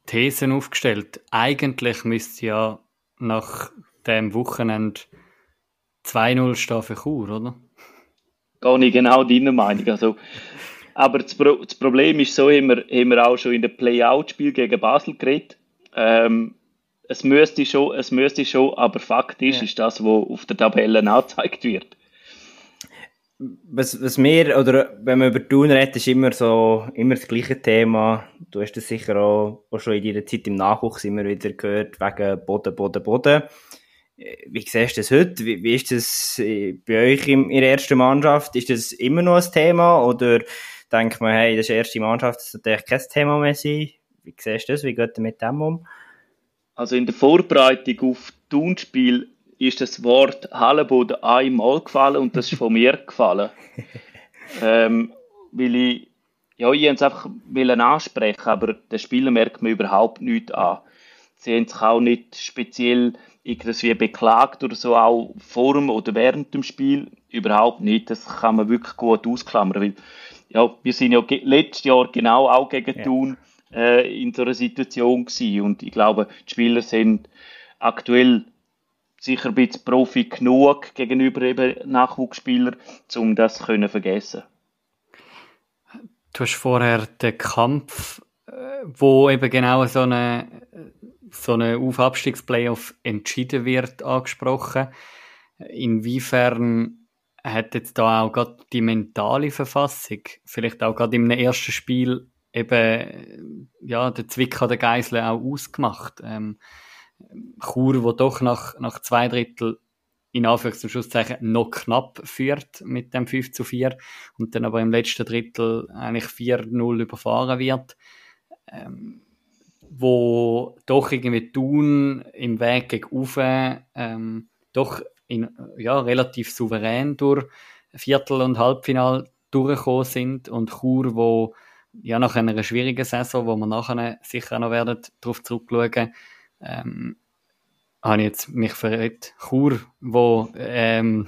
C: Thesen aufgestellt. Eigentlich müsste ja nach dem Wochenende 2-0 stehen für Chur, oder?
D: Gar nicht genau deiner Meinung. Also, aber das, Pro das, Problem ist so, haben wir, haben wir auch schon in dem Play-Out-Spiel gegen Basel geredet. Ähm, es müsste schon, es müsste schon, aber Fakt ist, ja. ist das, was auf der Tabelle angezeigt wird.
B: Was, was mir, oder wenn man über Thun redet, ist immer so, immer das gleiche Thema. Du hast das sicher auch, auch schon in deiner Zeit im Nachwuchs immer wieder gehört, wegen Boden, Boden, Boden. Wie siehst du das heute? Wie, wie ist das äh, bei euch in, in der ersten Mannschaft? Ist das immer noch ein Thema? Oder denkt man, hey, das ist die erste Mannschaft, das sollte eigentlich kein Thema mehr sein? Wie siehst du das? Wie geht ihr mit dem um?
D: Also in der Vorbereitung auf das Tunspiel ist das Wort Hallenboden einmal gefallen und das ist von mir (laughs) gefallen. ähm, weil ich, ja, ich es einfach ansprechen, aber den Spieler merkt man überhaupt nichts an. Sie haben sich auch nicht speziell irgendwie beklagt oder so, auch vor dem oder während dem Spiel. überhaupt nicht. Das kann man wirklich gut ausklammern, weil ja, wir sind ja letztes Jahr genau auch gegen ja. Thun äh, in so einer Situation gewesen. und ich glaube, die Spieler sind aktuell sicher ein bisschen Profi genug gegenüber eben Nachwuchsspielern, um das zu vergessen.
C: Du hast vorher den Kampf, äh, wo eben genau so eine so eine Auf-Abstiegs-Playoff entschieden wird, angesprochen. Inwiefern hat jetzt da auch gerade die mentale Verfassung, vielleicht auch gerade im ersten Spiel eben, ja, der Zwick an der Geisel auch ausgemacht? Ähm, Chur, wo doch nach, nach zwei Drittel in Anführungs- und Schlusszeichen noch knapp führt mit dem 5 zu 4 und dann aber im letzten Drittel eigentlich 4-0 überfahren wird. Ähm, wo doch irgendwie tun im Weg gegen Uwe ähm, doch in, ja, relativ souverän durch Viertel- und Halbfinal durchgekommen sind und Chur, wo ja nach einer schwierigen Saison, wo wir nachher sicher noch werden darauf zurückschauen, ähm, habe ich jetzt mich verrät Chur, wo ähm,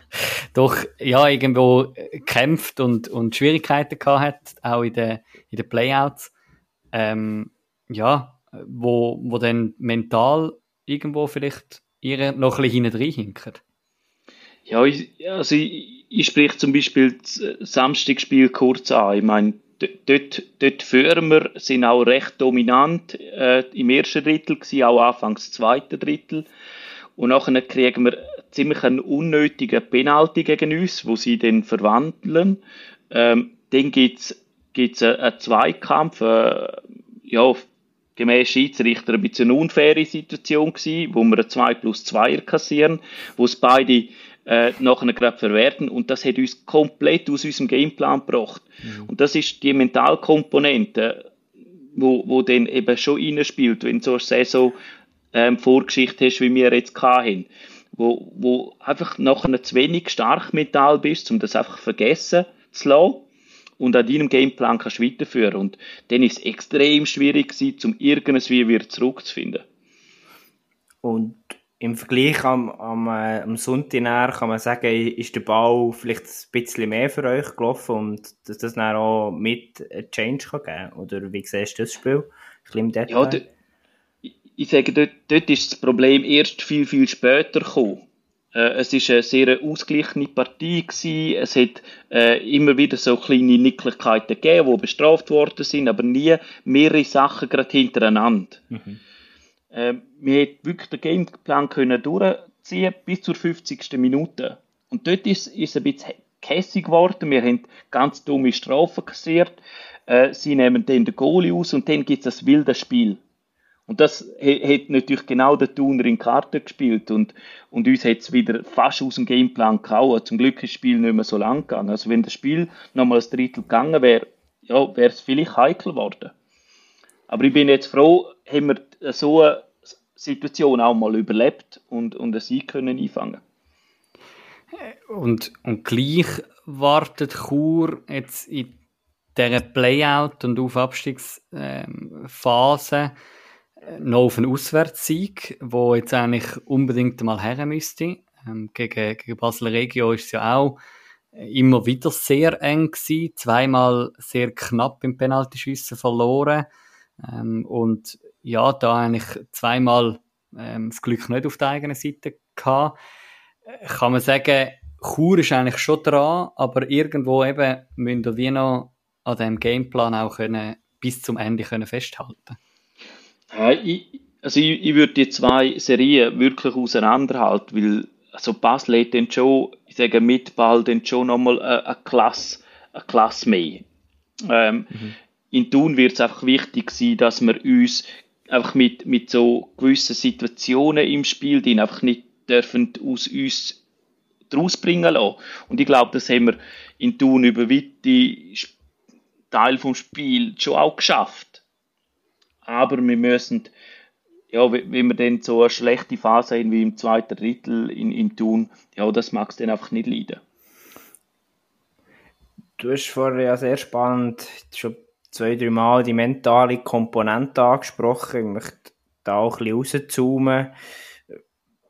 C: (laughs) doch ja irgendwo kämpft und, und Schwierigkeiten gehabt hat, auch in den in den Playouts. Ähm, ja, wo, wo dann mental irgendwo vielleicht ihre noch ein bisschen hinten hinken.
D: Ja, ich, also ich, ich spreche zum Beispiel das Samstagspiel kurz an. Ich meine, dort, dort wir, sind auch recht dominant äh, im ersten Drittel gewesen, auch anfangs zweiten Drittel. Und nachher kriegen wir ziemlich einen unnötigen Penalty gegen uns, wo sie dann verwandeln. Ähm, dann gibt's gibt's einen, einen Zweikampf, äh, ja, gemäß Schiedsrichter ein bisschen eine unfaire Situation gewesen, wo wir ein 2 plus 2 kassieren, wo es beide äh, nachher gerade verwerten und das hat uns komplett aus unserem Gameplan gebracht. Mhm. Und das ist die Mentalkomponente, wo, wo dann eben schon reinspielt, wenn du so eine Saison ähm, Vorgeschichte hast, wie wir jetzt hatten. Wo, wo einfach nachher zu wenig stark mental bist, um das einfach vergessen zu lassen und an deinem Gameplan kannst du weiterführen. Und dann ist es extrem schwierig gewesen, um irgendwie wieder zurückzufinden.
B: Und im Vergleich am, am, äh, am Sonntag kann man sagen, ist der Ball vielleicht ein bisschen mehr für euch gelaufen und dass das dann auch mit einen Change kann geben kann? Oder wie siehst du das Spiel?
D: Ein ja, ich sage, dort, dort ist das Problem erst viel, viel später gekommen. Äh, es ist eine sehr ausgeglichene Partie gewesen. Es hat äh, immer wieder so kleine Nicklichkeiten gegeben, die bestraft worden sind, aber nie mehrere Sachen gerade hintereinander. Mhm. Äh, wir hätten wirklich den Gameplan können durchziehen bis zur 50. Minute. Und dort ist, es ein bisschen kässig geworden. Wir haben ganz dumme Strafen kassiert. Äh, sie nehmen dann den Goalie aus und dann gibt es das wilde Spiel. Und das hat natürlich genau der Tuner in Karte gespielt und, und uns hat es wieder fast aus dem Gameplan gehauen. Zum Glück ist das Spiel nicht mehr so lang gegangen. Also wenn das Spiel nochmal ein Drittel gegangen wäre, ja, wäre es vielleicht heikel geworden. Aber ich bin jetzt froh, haben wir so eine Situation auch mal überlebt und, und einen Sieg können einfangen.
C: Und, und gleich wartet Chur jetzt in dieser Playout- und Aufabstiegsphase ähm, noch auf einen Auswärtssieg, wo jetzt eigentlich unbedingt mal her müsste. Ähm, gegen, gegen Basel Regio ist es ja auch immer wieder sehr eng gewesen, zweimal sehr knapp im Penaltyschiessen verloren. Ähm, und ja, da eigentlich zweimal ähm, das Glück nicht auf der eigenen Seite gehabt. Kann man sagen, Chur ist eigentlich schon dran, aber irgendwo eben müssen wir wie noch an dem Gameplan auch können, bis zum Ende können festhalten
D: ja, ich, also ich, ich würde die zwei Serien wirklich auseinanderhalten, weil also Basel hat dann schon, ich sage mit Ball, dann schon nochmal eine, eine Klasse, eine Klasse mehr. Ähm, mhm. In Thun wird es einfach wichtig sein, dass wir uns einfach mit, mit so gewissen Situationen im Spiel, die einfach nicht dürfen aus uns daraus bringen lassen. Und ich glaube, das haben wir in Thun über weite Teil vom Spiel schon auch geschafft aber wir müssen, ja, wenn wir dann so eine schlechte Phase haben wie im zweiten Drittel in, in Thun, ja, das mag es dann einfach nicht leiden.
B: Du hast vorher ja sehr spannend schon zwei, drei Mal die mentale Komponente angesprochen. Ich möchte da auch ein bisschen rauszoomen.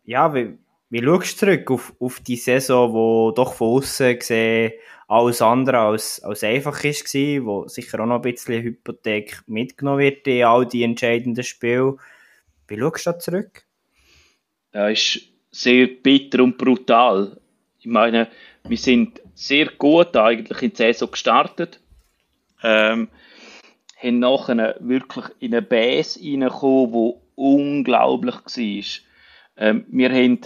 B: Ja, wie, wie schaust du zurück auf, auf die Saison, wo doch von außen gesehen alles andere als, als einfach ist gewesen, wo sicher auch noch ein bisschen Hypothek mitgenommen wird in all die entscheidenden Spiele. Wie schaust du da zurück?
D: Ja, ist sehr bitter und brutal. Ich meine, wir sind sehr gut eigentlich in die Saison gestartet. Ähm, haben nachher wirklich in eine Base reingekommen, die unglaublich war. Ähm, wir haben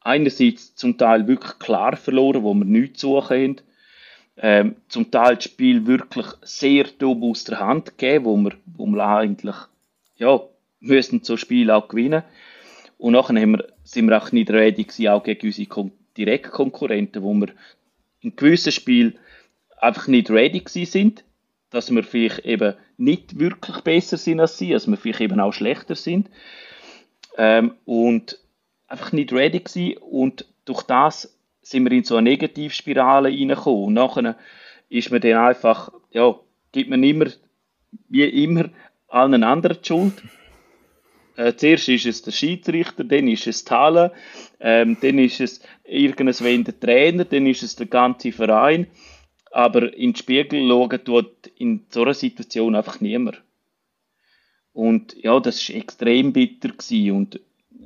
D: einerseits zum Teil wirklich klar verloren, wo wir nichts zu suchen haben. Ähm, zum Teil das Spiel wirklich sehr dumm aus der Hand gegeben, wo wir, wo wir eigentlich, ja, müssen so Spiel auch gewinnen. Und nachher haben wir, sind wir auch gewesen, auch gegen unsere Kon Direktkonkurrenten, wo wir in gewissen Spielen einfach nicht ready sind, dass wir vielleicht eben nicht wirklich besser sind als sie, dass wir vielleicht eben auch schlechter sind. Ähm, und einfach nicht ready gewesen und durch das sind wir in so eine Negativspirale reingekommen. Und nachher ist man dann einfach, ja, gibt man immer, wie immer, allen anderen die Schuld. Äh, zuerst ist es der Schiedsrichter, dann ist es Thaler, ähm, dann ist es irgendwann der Trainer, dann ist es der ganze Verein. Aber in den Spiegel schauen tut in so einer Situation einfach niemand. Und ja, das war extrem bitter. Gewesen. Und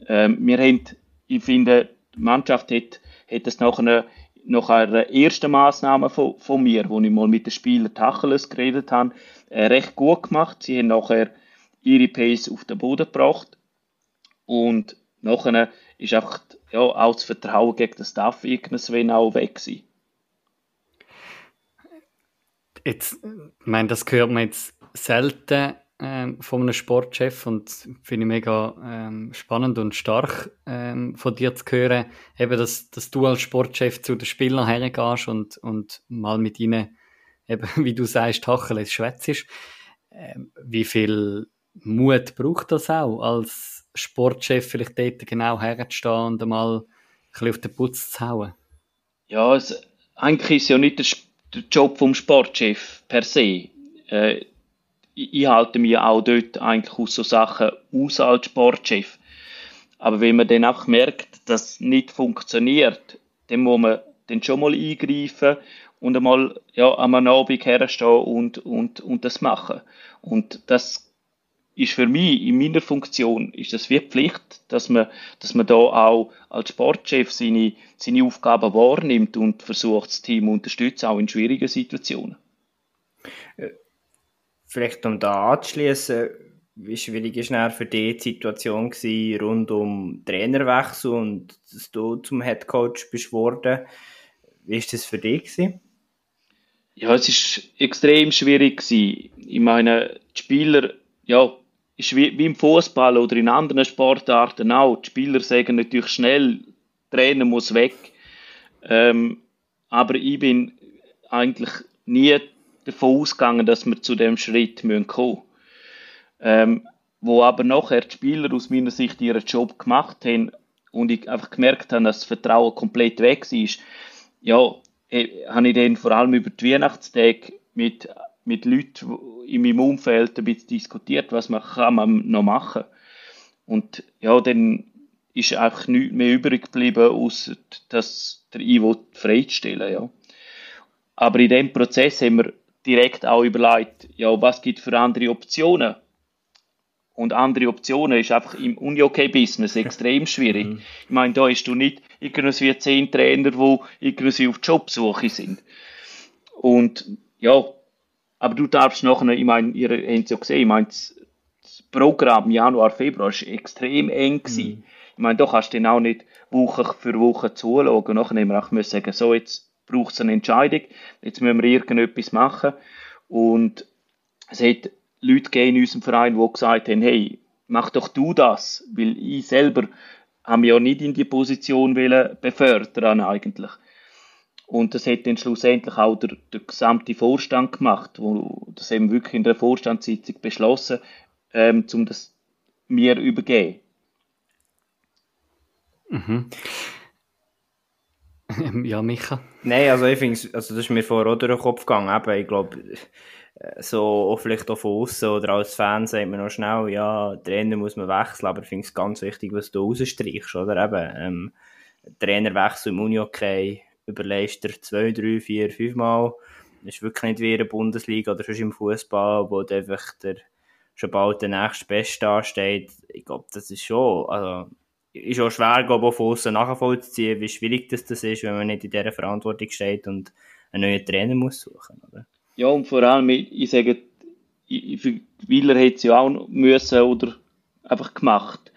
D: ähm, wir haben, ich finde, die Mannschaft hat, hat das nach einer, nach einer ersten Maßnahme von, von mir, wo ich mal mit den Spielern Tacheles geredet habe, äh, recht gut gemacht. Sie haben nachher ihre Pace auf den Boden gebracht. Und nachher ist einfach ja, auch das Vertrauen gegen den Staff irgendwann auch weg gewesen.
C: Jetzt, ich meine, das hört man jetzt selten ähm, von einem Sportchef und finde ich mega ähm, spannend und stark ähm, von dir zu hören, eben, dass, dass du als Sportchef zu den Spielern hergehst und, und mal mit ihnen, eben, (laughs) wie du sagst, Tacheles schwätzisch. Ähm, wie viel Mut braucht das auch, als Sportchef vielleicht dort genau herzustehen und einmal ein bisschen auf den Putz zu hauen?
D: Ja, es, eigentlich ist ja nicht der, der Job vom Sportchef per se. Äh, ich halte mich auch dort eigentlich aus so Sachen aus als Sportchef. Aber wenn man dann auch merkt, dass es nicht funktioniert, dann muss man dann schon mal eingreifen und einmal ja, am Abend herstehen und, und, und das machen. Und das ist für mich in meiner Funktion ist das wie Pflicht, dass man, dass man da auch als Sportchef seine, seine Aufgaben wahrnimmt und versucht, das Team unterstützen, auch in schwierigen Situationen.
B: Äh, vielleicht um da anzuschließen, wie schwierig war für dich die Situation gewesen, rund um Trainerwechsel und dass du zum Headcoach bist worden? Wie war das für dich? Gewesen?
D: Ja, es war extrem schwierig. Gewesen. Ich meine, die Spieler, ja, ist wie, wie im Fußball oder in anderen Sportarten auch. Die Spieler sagen natürlich schnell, Trainer muss weg. Ähm, aber ich bin eigentlich nie davon ausgegangen, dass wir zu dem Schritt kommen müssen. Ähm, wo aber nachher die Spieler aus meiner Sicht ihren Job gemacht haben und ich einfach gemerkt habe, dass das Vertrauen komplett weg ist, ja, eh, habe ich dann vor allem über die Weihnachtstage mit, mit Leuten in meinem Umfeld ein bisschen diskutiert, was man kann man noch machen. Und ja, dann ist einfach nichts mehr übrig geblieben, außer das der Ivo freizustellen, ja. Aber in dem Prozess haben wir direkt auch überlegt, ja, was gibt für andere Optionen? Und andere Optionen ist einfach im Uni-OK-Business extrem schwierig. Mhm. Ich meine, da hast du nicht irgendwie zehn Trainer, die irgendwie auf Jobsuche sind. Und ja, aber du darfst nachher, ich meine, ihr habt es ja gesehen, ich meine, das Programm Januar, Februar war extrem eng. Mhm. Ich meine, da kannst du dann auch nicht Woche für Woche zuschauen. Nachher haben wir auch sagen, so, jetzt braucht es eine Entscheidung, jetzt müssen wir irgendetwas machen. Und es hat Leute gegeben in unserem Verein, die gesagt haben, hey, mach doch du das, weil ich selber habe mich ja nicht in die Position befördern eigentlich. Und das hat dann schlussendlich auch der, der gesamte Vorstand gemacht, wo das eben wirklich in der Vorstandssitzung beschlossen, ähm, um das mir übergeben.
C: Mhm. (laughs) ja, Micha.
B: Nein, also ich finde, also das ist mir vorher auch durch den Kopf gegangen. Eben, ich glaube, äh, so auch vielleicht auch von außen oder als Fan sagt man noch schnell, ja, Trainer muss man wechseln, aber ich finde es ganz wichtig, was du rausstreichst, oder eben, ähm, Trainerwechsel im Uni-Okay überlegst du zwei, drei, vier, fünf Mal. Das ist wirklich nicht wie in der Bundesliga oder sonst im Fußball, wo einfach der, schon bald der nächste Beste ansteht. Ich glaube, das ist schon, also, ist auch schwer, glaube ich, von außen nachvollziehen, wie schwierig das, das ist, wenn man nicht in dieser Verantwortung steht und einen neuen Trainer muss suchen, oder?
D: Ja, und vor allem, ich, sage, Wieler hätte es ja auch müssen oder einfach gemacht.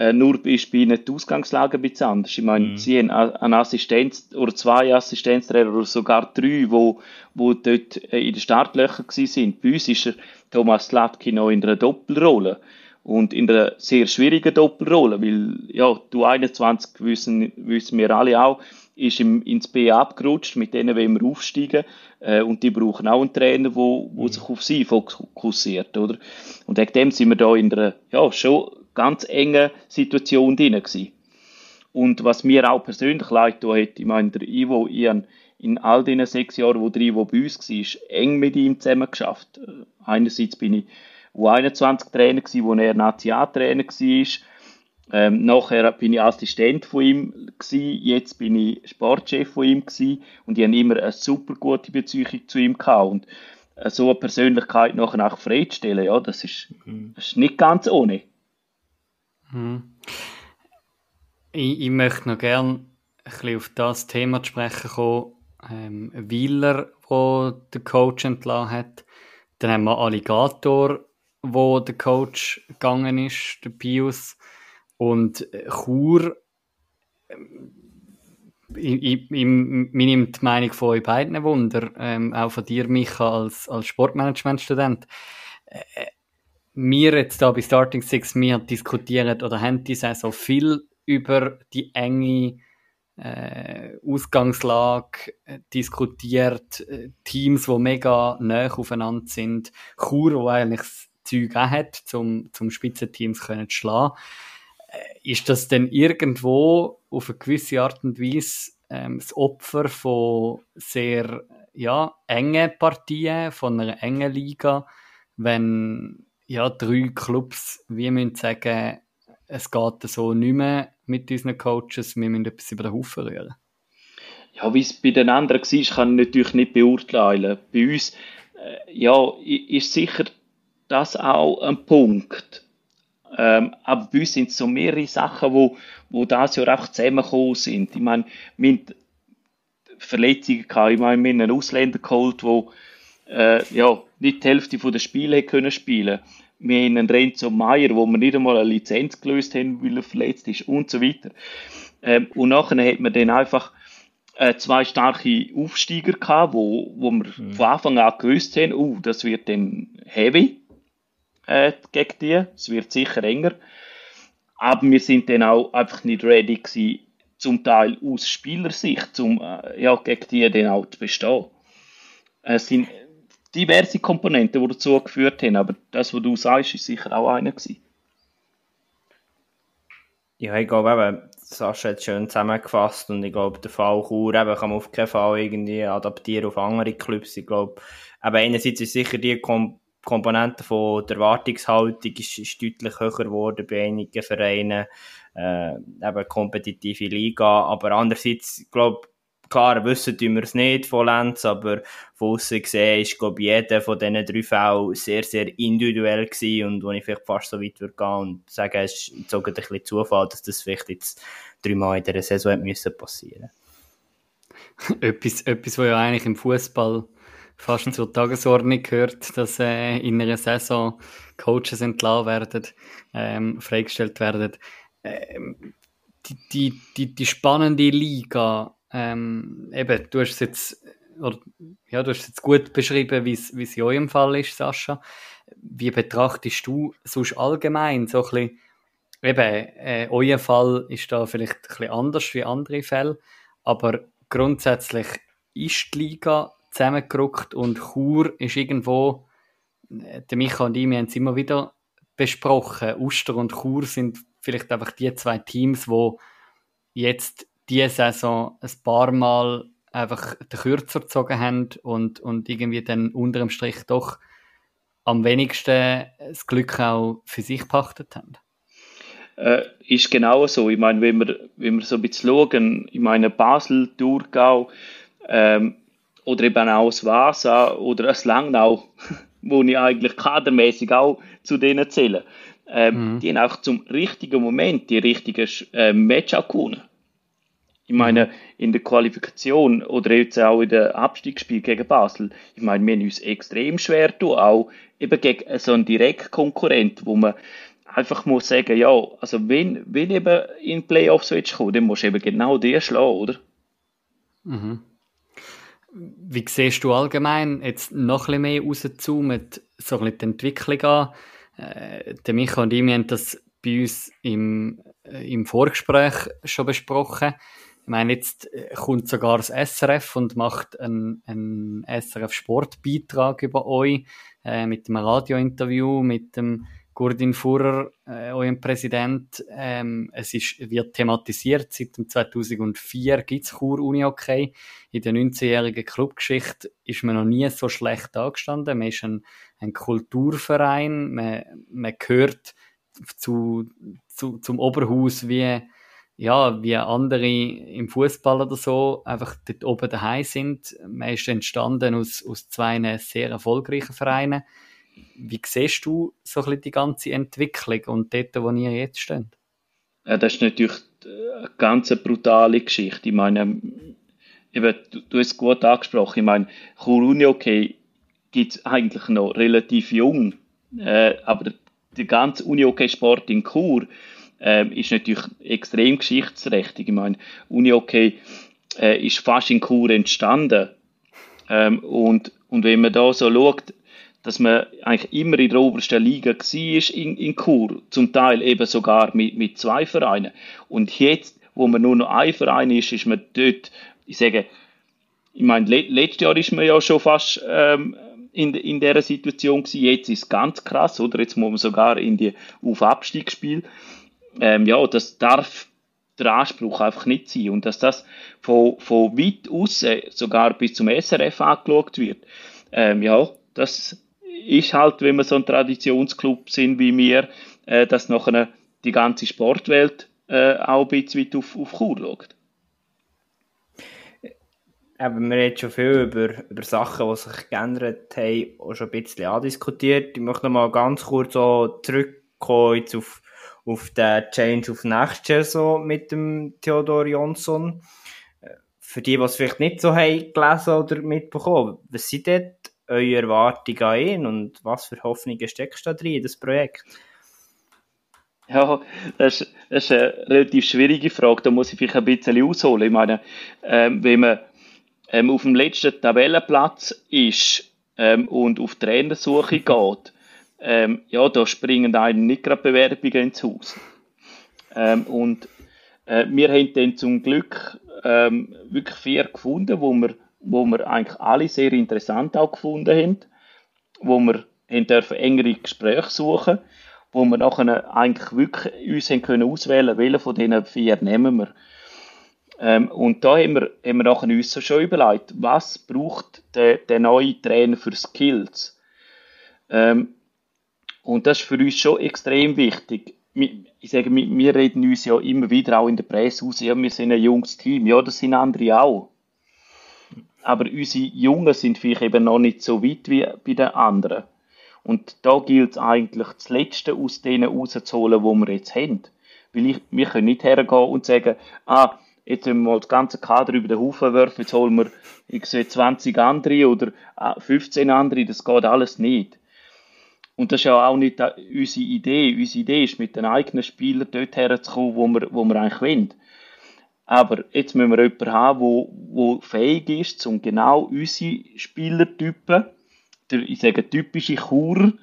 D: Äh, nur ist bei ihnen die Ausgangslage ein bisschen anders. Ich meine, mhm. sie haben einen Assistenz oder zwei Assistenztrainer oder sogar drei, wo, wo dort äh, in den Startlöchern sind. Bei uns ist er Thomas Latki noch in einer Doppelrolle. Und in einer sehr schwierigen Doppelrolle, weil, ja, du 21 wissen, wissen wir alle auch, ist im, ins B abgerutscht, mit denen wollen wir aufsteigen, äh, und die brauchen auch einen Trainer, wo, wo mhm. sich auf sie fokussiert, oder? Und wegen dem sind wir da in einer, ja, schon ganz engen Situation drin gewesen. Und was mir auch persönlich leid hat, ich meine, der Ivo, ich in all diesen sechs Jahren, wo der Ivo bei uns war, eng mit ihm zusammen geschafft. Äh, einerseits bin ich U21-Trainer gewesen, wo er Nationaltrainer war. Ähm, nachher bin ich Assistent von ihm gewesen, jetzt bin ich Sportchef von ihm gewesen, und ich habe immer eine super gute Beziehung zu ihm gehabt. Und äh, so eine Persönlichkeit nachher auch freizustellen, ja, das ist, mhm. das ist nicht ganz ohne.
C: Mhm. Ich, ich, möchte noch gerne ein bisschen auf das Thema zu sprechen kommen. Ähm, Wieler, wo der Coach entlassen hat. Dann haben wir Alligator, wo der Coach gegangen ist, der Pius. Und Chur, ähm, ich, ich, ich, mir nimmt die Meinung von euch beiden Wunder, ähm, auch von dir, Micha, als, als Sportmanagement-Student. Äh, wir jetzt da bei Starting Six, wir diskutieren oder haben die Saison viel über die enge äh, Ausgangslage äh, diskutiert, äh, Teams, die mega nah aufeinander sind, Chur, wo eigentlich das Zeug auch hat, zum, zum Spitzenteams können zu schlagen. Äh, ist das denn irgendwo auf eine gewisse Art und Weise ähm, das Opfer von sehr ja, engen Partien, von einer engen Liga, wenn ja, drei Clubs, wie müssen sagen, es geht so nicht mehr mit unseren Coaches, wir müssen etwas über den Haufen rühren.
D: Ja, wie es bei den anderen war, kann ich natürlich nicht beurteilen. Bei uns, äh, ja, ist sicher das auch ein Punkt. Ähm, aber bei uns sind es so mehrere Sachen, wo, wo das Jahr einfach zusammengekommen sind. Ich meine, wir haben Verletzungen gehabt. Ich meine, wir haben einen Ausländer geholt, der äh, ja, nicht die Hälfte der Spiele können spielen Wir haben einen Renzo Meier, wo wir nicht einmal eine Lizenz gelöst haben, weil er verletzt ist und so weiter. Ähm, und nachher hat man dann einfach äh, zwei starke Aufsteiger gehabt, wo, wo wir mhm. von Anfang an gewusst haben, uh, das wird dann heavy äh, gegen die. Es wird sicher enger. Aber wir sind dann auch einfach nicht ready gewesen, zum Teil aus Spielersicht, um äh, ja, gegen die dann auch zu bestehen. Es sind diverse Komponenten, die dazu geführt haben, aber das, was du sagst, ist sicher auch einer gewesen.
B: Ja, ich glaube eben, Sascha hat es schön zusammengefasst und ich glaube, der Fall Chur eben kann man auf keinen Fall irgendwie adaptieren auf andere Clubs. Ich glaube, aber einerseits ist sicher die Kom Komponente von der Erwartungshaltung ist, ist deutlich höher geworden bei einigen Vereinen, äh, eben kompetitive Liga, aber andererseits, ich glaube, Klar, wissen tun wir es nicht von Lenz, aber von außen gesehen ist, glaube ich, jeder von diesen drei Fällen sehr, sehr individuell gewesen und wo ich vielleicht fast so weit würde gehen und sagen, es ist jetzt ein bisschen Zufall, dass das vielleicht jetzt dreimal in dieser Saison hat müssen passieren (laughs)
C: etwas, etwas, was ja eigentlich im Fußball fast zur Tagesordnung gehört, dass äh, in einer Saison Coaches entlassen werden, ähm, freigestellt werden. Ähm, die, die, die, die spannende Liga ähm, eben, du hast es jetzt, oder, ja, du hast jetzt gut beschrieben, wie es in eurem Fall ist, Sascha. Wie betrachtest du sonst allgemein so ein bisschen, eben, äh, euer Fall ist da vielleicht ein bisschen anders wie andere Fälle, aber grundsätzlich ist die Liga zusammengerückt und Chur ist irgendwo, äh, der Micha und ich, wir haben es immer wieder besprochen, Uster und Chur sind vielleicht einfach die zwei Teams, wo jetzt diese Saison ein paar Mal einfach den Kürzer gezogen haben und, und irgendwie dann unter dem Strich doch am wenigsten das Glück auch für sich pachtet haben?
D: äh, ist genau so. Ich meine, wenn wir, wenn wir so ein bisschen schauen, ich meine, Basel, Thurgau, ähm, oder eben auch das Vasa oder das Langnau, (laughs) wo ich eigentlich kadermäßig auch zu denen zähle, ähm, mhm. die haben auch zum richtigen Moment die richtigen äh, Match auch gewonnen. Ich meine, in der Qualifikation oder jetzt auch in der Abstiegsspiel gegen Basel, ich meine, wir haben uns extrem schwer tun, auch eben gegen so einen Direktkonkurrent, wo man einfach muss sagen, ja, also wenn, wenn eben in Playoffs willst kommen, dann musst du eben genau die schlagen, oder?
C: Mhm. Wie siehst du allgemein jetzt noch ein bisschen mehr rauszoomen, so ein bisschen die Entwicklung an? Äh, der und ich, haben das bei uns im, äh, im Vorgespräch schon besprochen. Ich meine, jetzt äh, kommt sogar das SRF und macht einen, einen SRF-Sportbeitrag über euch äh, mit einem Radiointerview mit dem Gurdin Fuhrer, äh, eurem Präsident, ähm, es ist, wird thematisiert, seit dem 2004 gibt es Chur Uni okay. In der 19-jährigen Clubgeschichte ist man noch nie so schlecht angestanden. Man ist ein, ein Kulturverein, man, man gehört zu, zu, zum Oberhaus wie, ja, wie andere im Fußball oder so einfach dort oben daheim sind. Man ist entstanden aus, aus zwei sehr erfolgreichen Vereinen wie siehst du so ein bisschen die ganze Entwicklung und dort, wo ihr jetzt steht?
D: Ja, das ist natürlich eine ganz brutale Geschichte. Ich meine, eben, du, du hast es gut angesprochen. Ich meine, Chur okay gibt es eigentlich noch relativ jung. Äh, aber der ganze Uni-Hockey-Sport in Chur äh, ist natürlich extrem geschichtsträchtig. Ich meine, Uni-Hockey äh, ist fast in Chur entstanden. Ähm, und, und wenn man da so schaut, dass man eigentlich immer in der obersten Liga war in, in Chur, zum Teil eben sogar mit, mit zwei Vereinen. Und jetzt, wo man nur noch ein Verein ist, ist man dort, ich sage, ich meine, letztes Jahr ist man ja schon fast ähm, in, in dieser Situation gewesen. Jetzt ist es ganz krass, oder? Jetzt muss man sogar in die Auf-Abstiegsspiel. Ähm, ja, das darf der Anspruch einfach nicht sein. Und dass das von, von weit aus sogar bis zum SRF angeschaut wird, ähm, ja, das ist halt, wenn wir so ein Traditionsclub sind wie wir, äh, dass nachher die ganze Sportwelt äh, auch ein bisschen auf, auf Chur schaut.
B: Aber wir haben schon viel über, über Sachen, die sich geändert haben, auch schon ein bisschen andiskutiert. Ich möchte noch mal ganz kurz so zurückkommen jetzt auf, auf den Change of Next Year so mit dem Theodor Jonsson. Äh, für die, die es vielleicht nicht so haben gelesen oder mitbekommen, was sind dort eure Erwartungen an ihn und was für Hoffnungen steckst du da drin, in das Projekt?
D: Ja, das ist, das ist, eine relativ schwierige Frage. Da muss ich vielleicht ein bisschen ausholen. Ich meine, ähm, wenn man ähm, auf dem letzten Tabellenplatz ist ähm, und auf Trainersuche (laughs) geht, ähm, ja, da springen einem nicht gerade Bewerbungen ins Haus. Ähm, und äh, wir haben dann zum Glück ähm, wirklich vier gefunden, wo wir wo wir eigentlich alle sehr interessant auch gefunden haben, wo wir haben dürfen engere Gespräche suchen, wo wir nachher eigentlich wirklich uns haben können auswählen, welchen von diesen vier nehmen wir. Ähm, und da haben wir, haben wir nachher uns schon überlegt, was braucht der, der neue Trainer für Skills? Ähm, und das ist für uns schon extrem wichtig. Ich sage, wir reden uns ja immer wieder auch in der Presse aus, ja, wir sind ein junges Team. Ja, das sind andere auch aber unsere Jungen sind vielleicht eben noch nicht so weit wie bei den anderen. Und da gilt es eigentlich, das Letzte aus denen rauszuholen, wo wir jetzt haben. Weil ich, wir können nicht hergehen und sagen, ah, jetzt müssen wir mal das ganze Kader über den Haufen werfen, jetzt holen wir ich sehe 20 andere oder 15 ah, andere, das geht alles nicht. Und das ist ja auch nicht unsere Idee. Unsere Idee ist, mit den eigenen Spielern dort herzukommen, wo wir, wo wir eigentlich wollen. Aber jetzt müssen wir jemanden haben, der, der fähig ist, um genau unsere Spielertypen, der, ich sage typische Chur,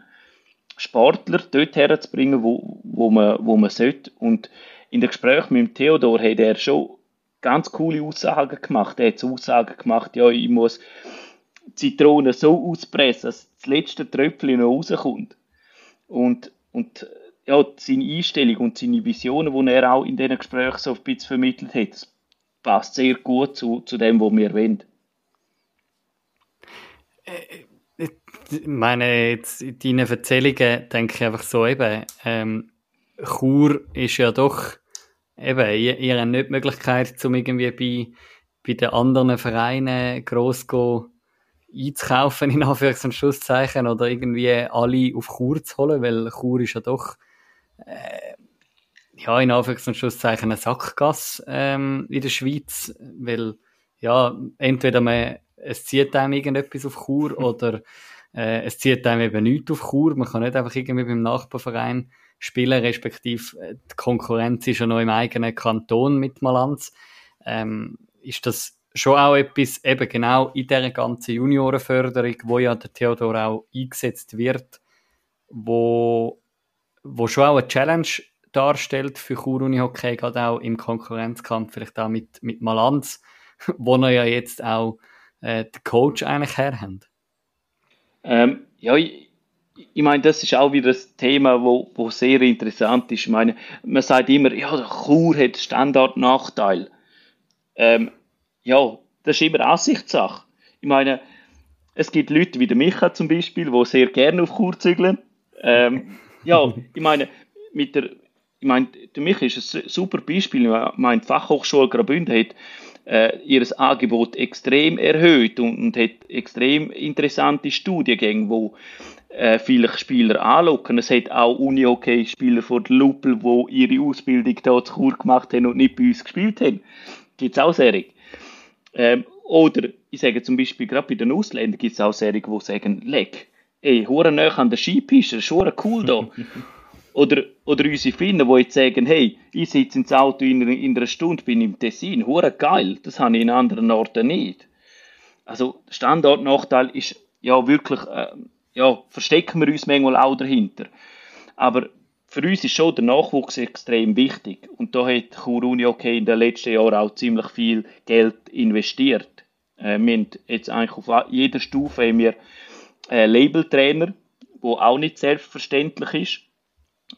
D: Sportler dort herzubringen, wo, wo, man, wo man sollte. Und in dem Gespräch mit Theodor hat er schon ganz coole Aussagen gemacht. Er hat Aussagen gemacht, ja, ich muss Zitronen so auspressen, dass das letzte Tröpfchen noch rauskommt. Und, und ja, seine Einstellung und seine Visionen, die er auch in diesen Gesprächen so ein bisschen vermittelt hat, das passt sehr gut zu, zu dem, was wir wollen.
C: Äh, ich meine, jetzt in deinen Erzählungen denke ich einfach so eben, ähm, Chur ist ja doch, eben, ihr, ihr habt nicht die Möglichkeit, um irgendwie bei, bei den anderen Vereinen gross go einzukaufen, in Anführungs- und Schlusszeichen, oder irgendwie alle auf Chur zu holen, weil Chur ist ja doch, äh, ja, in Anführungs- und Schlusszeichen eine Sackgasse ähm, in der Schweiz, weil, ja, entweder man, es zieht einem irgendetwas auf Chur oder äh, es zieht einem eben nichts auf Chur. Man kann nicht einfach irgendwie beim Nachbarverein spielen, respektive äh, die Konkurrenz ist ja noch im eigenen Kanton mit Malanz. Ähm, ist das schon auch etwas, eben genau in dieser ganzen Juniorenförderung, wo ja der Theodor auch eingesetzt wird, wo, wo schon auch eine Challenge darstellt für Chur Uni Hockey, gerade auch im Konkurrenzkampf, vielleicht auch mit, mit Malanz, (laughs) wo er ja jetzt auch äh, den Coach eigentlich herhabt.
D: Ähm, ja, ich, ich meine, das ist auch wieder ein Thema, wo, wo sehr interessant ist. Ich meine, man sagt immer, ja, der Chur hat Standardnachteil. Ähm, ja, das ist immer Ansichtssache. Ich meine, es gibt Leute wie der Micha zum Beispiel, die sehr gerne auf Chur zügeln. Ähm, ja, ich meine, mit der, ich meine, der Micha ist ein super Beispiel. Ich meine, die Fachhochschule Graubünden hat äh, ihr Angebot extrem erhöht und, und hat extrem interessante Studiengänge, wo äh, viele Spieler anlocken. Es hat auch Uni-Hockey-Spieler von der Lupel, die ihre Ausbildung hier zu Chur gemacht haben und nicht bei uns gespielt haben. Gibt es auch Serien. Ähm, oder ich sage zum Beispiel, gerade bei den Ausländern gibt es auch Serien, die sagen, leck, ey, hure näher an der Skipiste, das ist hure cool da. (laughs) Oder, oder unsere Finnen, die jetzt sagen, hey, ich sitze ins Auto in, in einer Stunde, bin im Tessin, hure geil, das habe ich in anderen Orten nicht. Also Standortnachteil ist ja wirklich, äh, ja, verstecken wir uns manchmal auch dahinter. Aber für uns ist schon der Nachwuchs extrem wichtig. Und da hat Chur Uni okay in den letzten Jahren auch ziemlich viel Geld investiert. Äh, wir haben jetzt eigentlich auf jeder Stufe haben wir äh, Labeltrainer, wo auch nicht selbstverständlich ist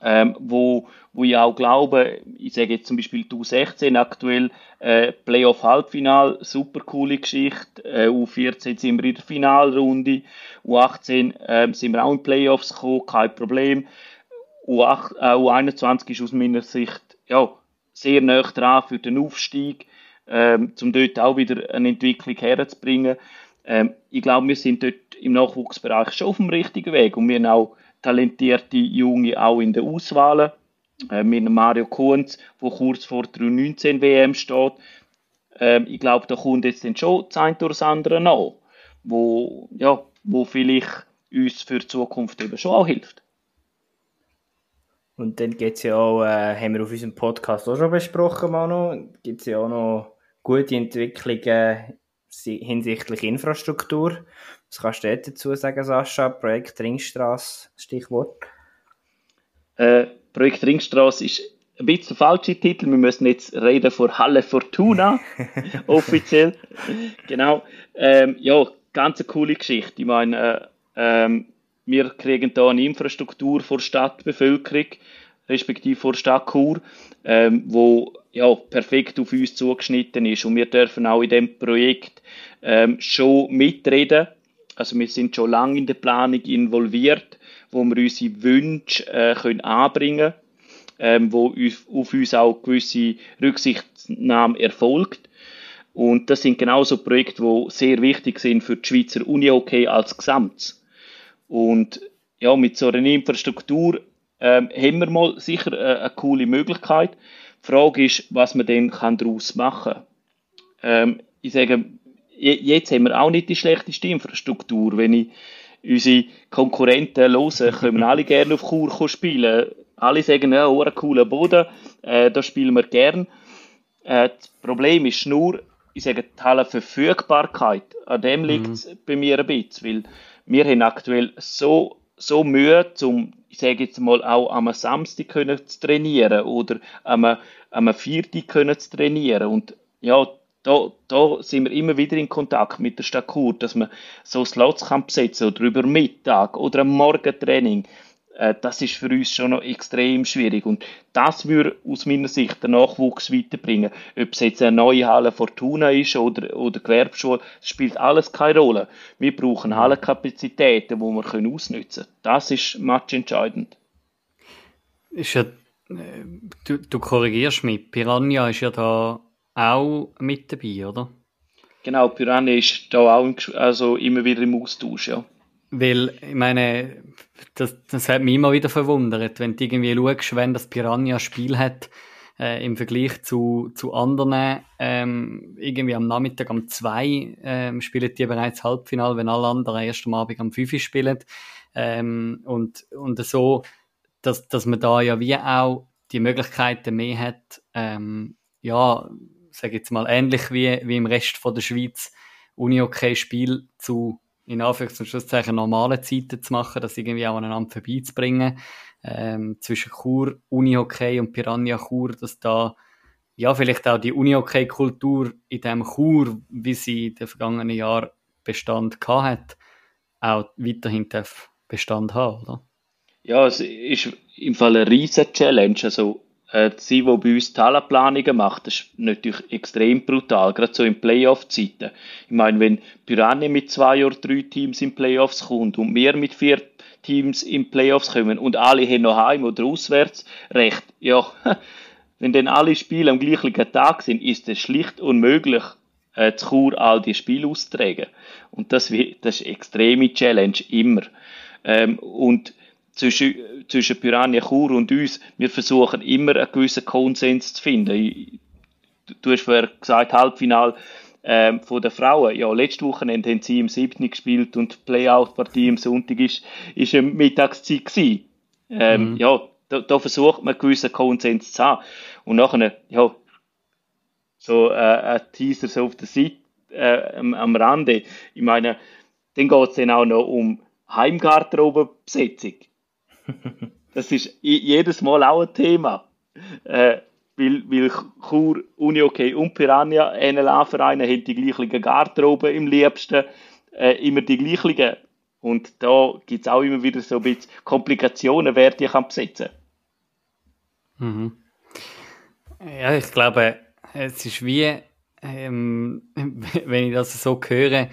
D: ähm, wo, wo ich auch glaube, ich sage jetzt zum Beispiel die U16 aktuell, äh, Playoff-Halbfinal, super coole Geschichte, äh, U14 sind wir in der Finalrunde, U18 äh, sind wir auch in Playoffs gekommen, kein Problem. U8, äh, U21 ist aus meiner Sicht ja, sehr nah dran für den Aufstieg, ähm, um dort auch wieder eine Entwicklung herzubringen. Ähm, ich glaube, wir sind dort im Nachwuchsbereich schon auf dem richtigen Weg und wir haben auch talentierte Junge auch in der Auswahl. Äh, mit Mario Kunz, der kurz vor der 19 WM steht. Äh, ich glaube, da kommt jetzt dann schon das eine oder das andere nach, wo, ja, wo vielleicht uns für die Zukunft eben schon auch hilft.
B: Und dann gibt es ja auch, äh, haben wir auf unserem Podcast auch schon besprochen, Manu, gibt es ja auch noch gute Entwicklungen hinsichtlich Infrastruktur. Was kannst du dazu sagen, Sascha? Projekt Ringstrasse, Stichwort.
D: Äh, Projekt Ringstrasse ist ein bisschen der falsche Titel. Wir müssen jetzt reden von Halle Fortuna, (laughs) offiziell. genau. Ähm, ja, ganz eine coole Geschichte. Ich meine, äh, ähm, wir kriegen hier eine Infrastruktur vor Stadtbevölkerung, respektive vor Stadt Chur, ähm, wo ja, perfekt auf uns zugeschnitten ist. Und wir dürfen auch in dem Projekt ähm, schon mitreden also wir sind schon lange in der Planung involviert, wo wir unsere Wünsche äh, können anbringen ähm, wo auf uns auch gewisse Rücksichtnahme erfolgt. Und das sind genauso Projekte, die sehr wichtig sind für die Schweizer Uni-Hockey als Gesamt. Und ja, mit so einer Infrastruktur ähm, haben wir mal sicher äh, eine coole Möglichkeit. Die Frage ist, was man dann daraus machen kann. Ähm, ich sage, jetzt haben wir auch nicht die schlechteste Infrastruktur. Wenn ich unsere Konkurrenten höre, (laughs) können alle gerne auf Chur spielen. Alle sagen, ja, oh, ein cooler Boden, äh, da spielen wir gern. Äh, das Problem ist nur, ich sage, die Verfügbarkeit. An dem liegt es mhm. bei mir ein bisschen, weil wir haben aktuell so, so Mühe, um, ich sage jetzt mal, auch am Samstag können zu trainieren oder am, am Viertag können zu trainieren. Und ja, da, da sind wir immer wieder in Kontakt mit der Stadt Chur, dass man so Slots kann besetzen oder über Mittag oder am Morgentraining. Äh, das ist für uns schon noch extrem schwierig und das würde aus meiner Sicht den Nachwuchs weiterbringen. Ob es jetzt eine neue Halle Fortuna ist oder, oder Gewerbeschule, spielt alles keine Rolle. Wir brauchen Hallenkapazitäten, die wir können ausnutzen können. Das ist matchentscheidend.
C: Ist ja du, du korrigierst mich. Piranha ist ja da auch mit dabei, oder?
D: Genau, Piranha ist da auch also immer wieder im Austausch, ja.
C: Weil, ich meine, das, das hat mich immer wieder verwundert, wenn du irgendwie schaust, wenn das Piranha Spiel hat, äh, im Vergleich zu, zu anderen, ähm, irgendwie am Nachmittag um zwei ähm, spielen die bereits Halbfinale, wenn alle anderen erst am Abend um fünf spielen. Ähm, und, und so, dass, dass man da ja wie auch die Möglichkeiten mehr hat, ähm, ja, sage jetzt mal, ähnlich wie, wie im Rest von der Schweiz, Uni-Okay-Spiel zu in Anführungs- und Schlusszeichen normalen Zeiten zu machen, das irgendwie auch aneinander vorbeizubringen. Ähm, zwischen Chur, Uni-Hockey und Piranha Chur, dass da ja vielleicht auch die Uni-Hockey-Kultur in dem Chur, wie sie in den vergangenen Jahren Bestand gehabt hat, auch weiterhin Bestand haben, oder?
D: Ja, es ist im Fall eine riesige Challenge. Also, äh, sie, die bei uns Talenplanungen macht, das ist natürlich extrem brutal, gerade so in Playoff-Zeiten. Ich meine, wenn Piranha mit zwei oder drei Teams in Playoffs kommt und wir mit vier Teams in Playoffs kommen und alle haben noch heim oder auswärts recht, ja, (laughs) wenn dann alle Spiele am gleichen Tag sind, ist es schlicht unmöglich, äh, zu Chur all die Spiele auszutragen. Und das, das ist eine extreme Challenge, immer. Ähm, und zwischen, zwischen Piranha Chur und uns, wir versuchen immer einen gewissen Konsens zu finden. Du hast vorher gesagt, Halbfinal ähm, von den Frauen. Ja, letzte Wochenende haben sie im 7. gespielt und die Playout-Partie am Sonntag ist, ist eine Mittagszeit gewesen. Ähm, mhm. Ja, da, da, versucht man einen gewissen Konsens zu haben. Und nachher, ja, so äh, ein Teaser so auf der Seite äh, am, am Rande. Ich meine, dann geht es dann auch noch um Heimgarderobenbesetzung. Das ist jedes Mal auch ein Thema. Äh, weil, weil Chur, Uni okay und Piranha, NLA-Vereine haben die gleichen Garderoben im liebsten, äh, immer die gleichen. Und da gibt es auch immer wieder so ein bisschen Komplikationen, wer die kann besetzen
C: mhm. Ja, ich glaube, es ist wie, ähm, (laughs) wenn ich das so höre,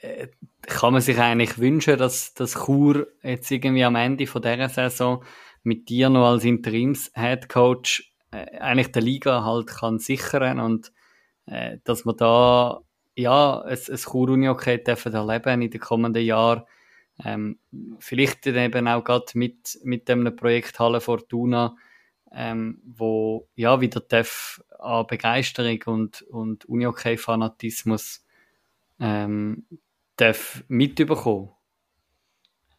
C: äh, kann man sich eigentlich wünschen, dass das Chur jetzt irgendwie am Ende von dieser Saison mit dir noch als Interims-Headcoach äh, eigentlich der Liga halt kann sichern und äh, dass man da ja ein, ein Chur Uni-Hockey dürfen erleben in den kommenden Jahren. Ähm, vielleicht eben auch gerade mit, mit dem Projekt Halle Fortuna, ähm, wo ja wieder darf an Begeisterung und, und Uni-Hockey-Fanatismus ähm, darf mitbekommen?